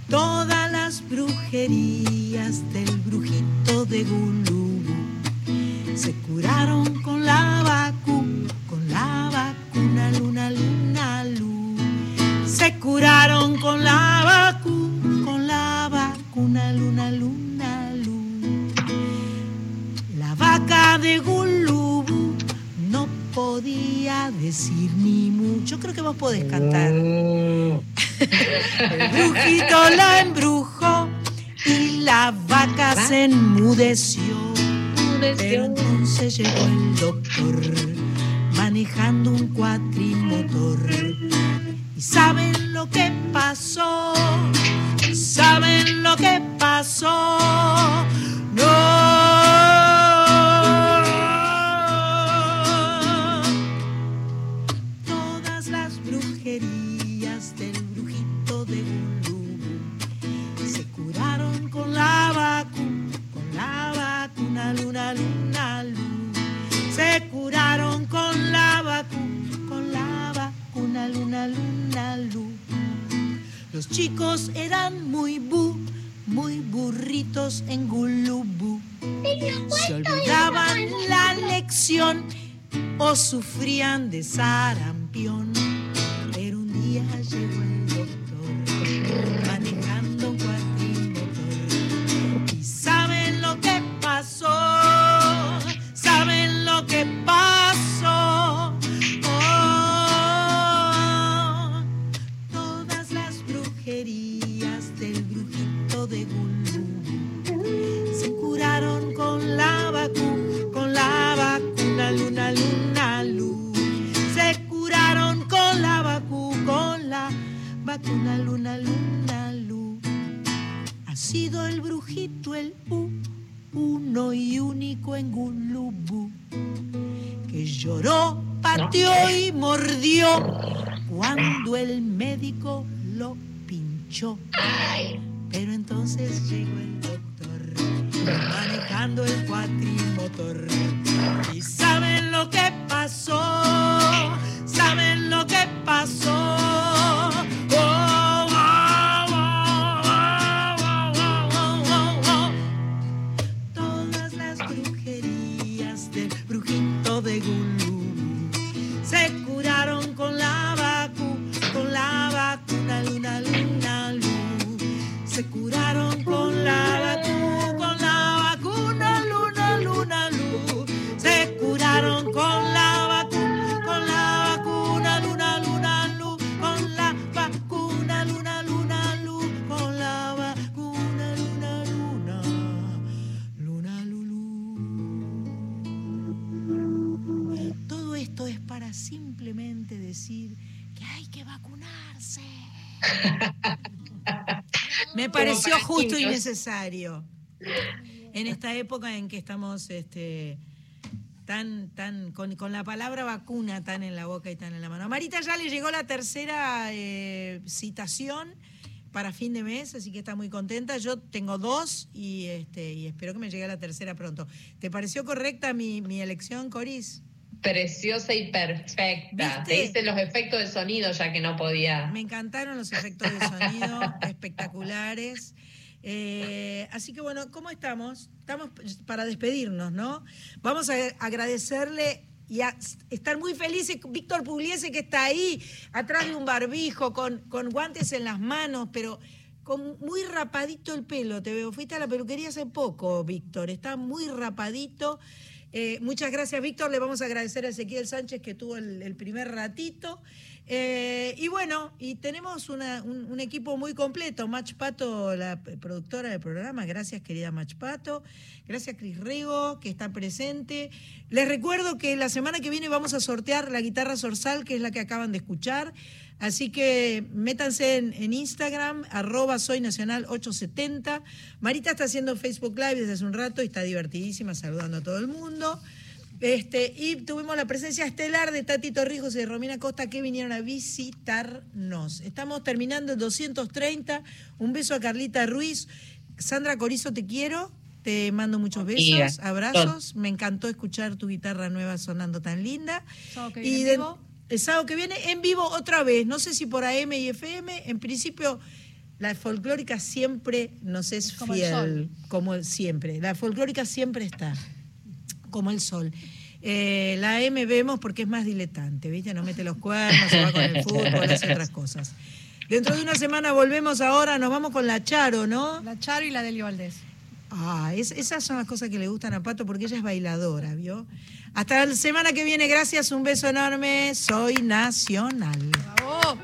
todas las brujerías del brujito de Gulú se curaron con la vacu, con la vacuna luna luna lu. Se curaron con la vacu, con la vacuna luna luna lu. La vaca de Gulubú no podía decir ni mucho. Creo que vos podés cantar. El brujito la embrujó y la vaca se enmudeció. Pero entonces llegó el doctor manejando un cuatrimotor. ¿Y saben lo que pasó? ¿Saben lo que pasó? No. Todas las brujerías del brujito de Gulú se curaron con la vacuna, con la vacuna luna luna lu. Se curaron con la con la vacuna luna luna lu. Los chicos eran muy bu, muy burritos en Gulubú. Se olvidaban la lección o sufrían de sarampión. Pero un día llegó el doctor manejando un cuatrimotor. ¿Y saben lo que pasó? ¿Saben lo que pasó? Y mordió cuando el médico lo pinchó. Pero entonces llegó el doctor manejando el cuatrimotor. Necesario. En esta época en que estamos este, tan, tan, con, con la palabra vacuna tan en la boca y tan en la mano. A Marita ya le llegó la tercera eh, citación para fin de mes, así que está muy contenta. Yo tengo dos y, este, y espero que me llegue la tercera pronto. ¿Te pareció correcta mi, mi elección, Coris? Preciosa y perfecta. ¿Viste? Te hice los efectos de sonido ya que no podía. Me encantaron los efectos de sonido, espectaculares. Eh, así que bueno, ¿cómo estamos? Estamos para despedirnos, ¿no? Vamos a agradecerle y a estar muy felices. Víctor Pugliese que está ahí, atrás de un barbijo, con, con guantes en las manos, pero con muy rapadito el pelo. Te veo, fuiste a la peluquería hace poco, Víctor. Está muy rapadito. Eh, muchas gracias, Víctor. Le vamos a agradecer a Ezequiel Sánchez que tuvo el, el primer ratito. Eh, y bueno, y tenemos un, equipo muy completo. Mach Pato, la productora del programa. Gracias, querida Mach Pato. Gracias, Cris Rigo, que está presente. Les recuerdo que la semana que viene vamos a sortear la guitarra Sorsal, que es la que acaban de escuchar. Así que métanse en, en Instagram, arroba soy nacional 870. Marita está haciendo Facebook Live desde hace un rato y está divertidísima saludando a todo el mundo. Este, y tuvimos la presencia estelar de Tati Torrijos y de Romina Costa que vinieron a visitarnos. Estamos terminando el 230. Un beso a Carlita Ruiz. Sandra Corizo, te quiero. Te mando muchos besos, abrazos. Me encantó escuchar tu guitarra nueva sonando tan linda. Sábado que Y en vivo. el sábado que viene en vivo otra vez. No sé si por AM y FM. En principio, la folclórica siempre nos es Como el fiel. sol. Como el- siempre. La folclórica siempre está. Como el sol. Eh, la AM vemos porque es más diletante, ¿viste? No mete los cuernos, se va con el fútbol, hace otras cosas. Dentro de una semana volvemos ahora, nos vamos con la Charo, ¿no? La Charo y la Delio Valdés. Ah, es- esas son las cosas que le gustan a Pato porque ella es bailadora, ¿vio? Hasta la semana que viene, gracias, un beso enorme. Soy Nacional. ¡Bravo!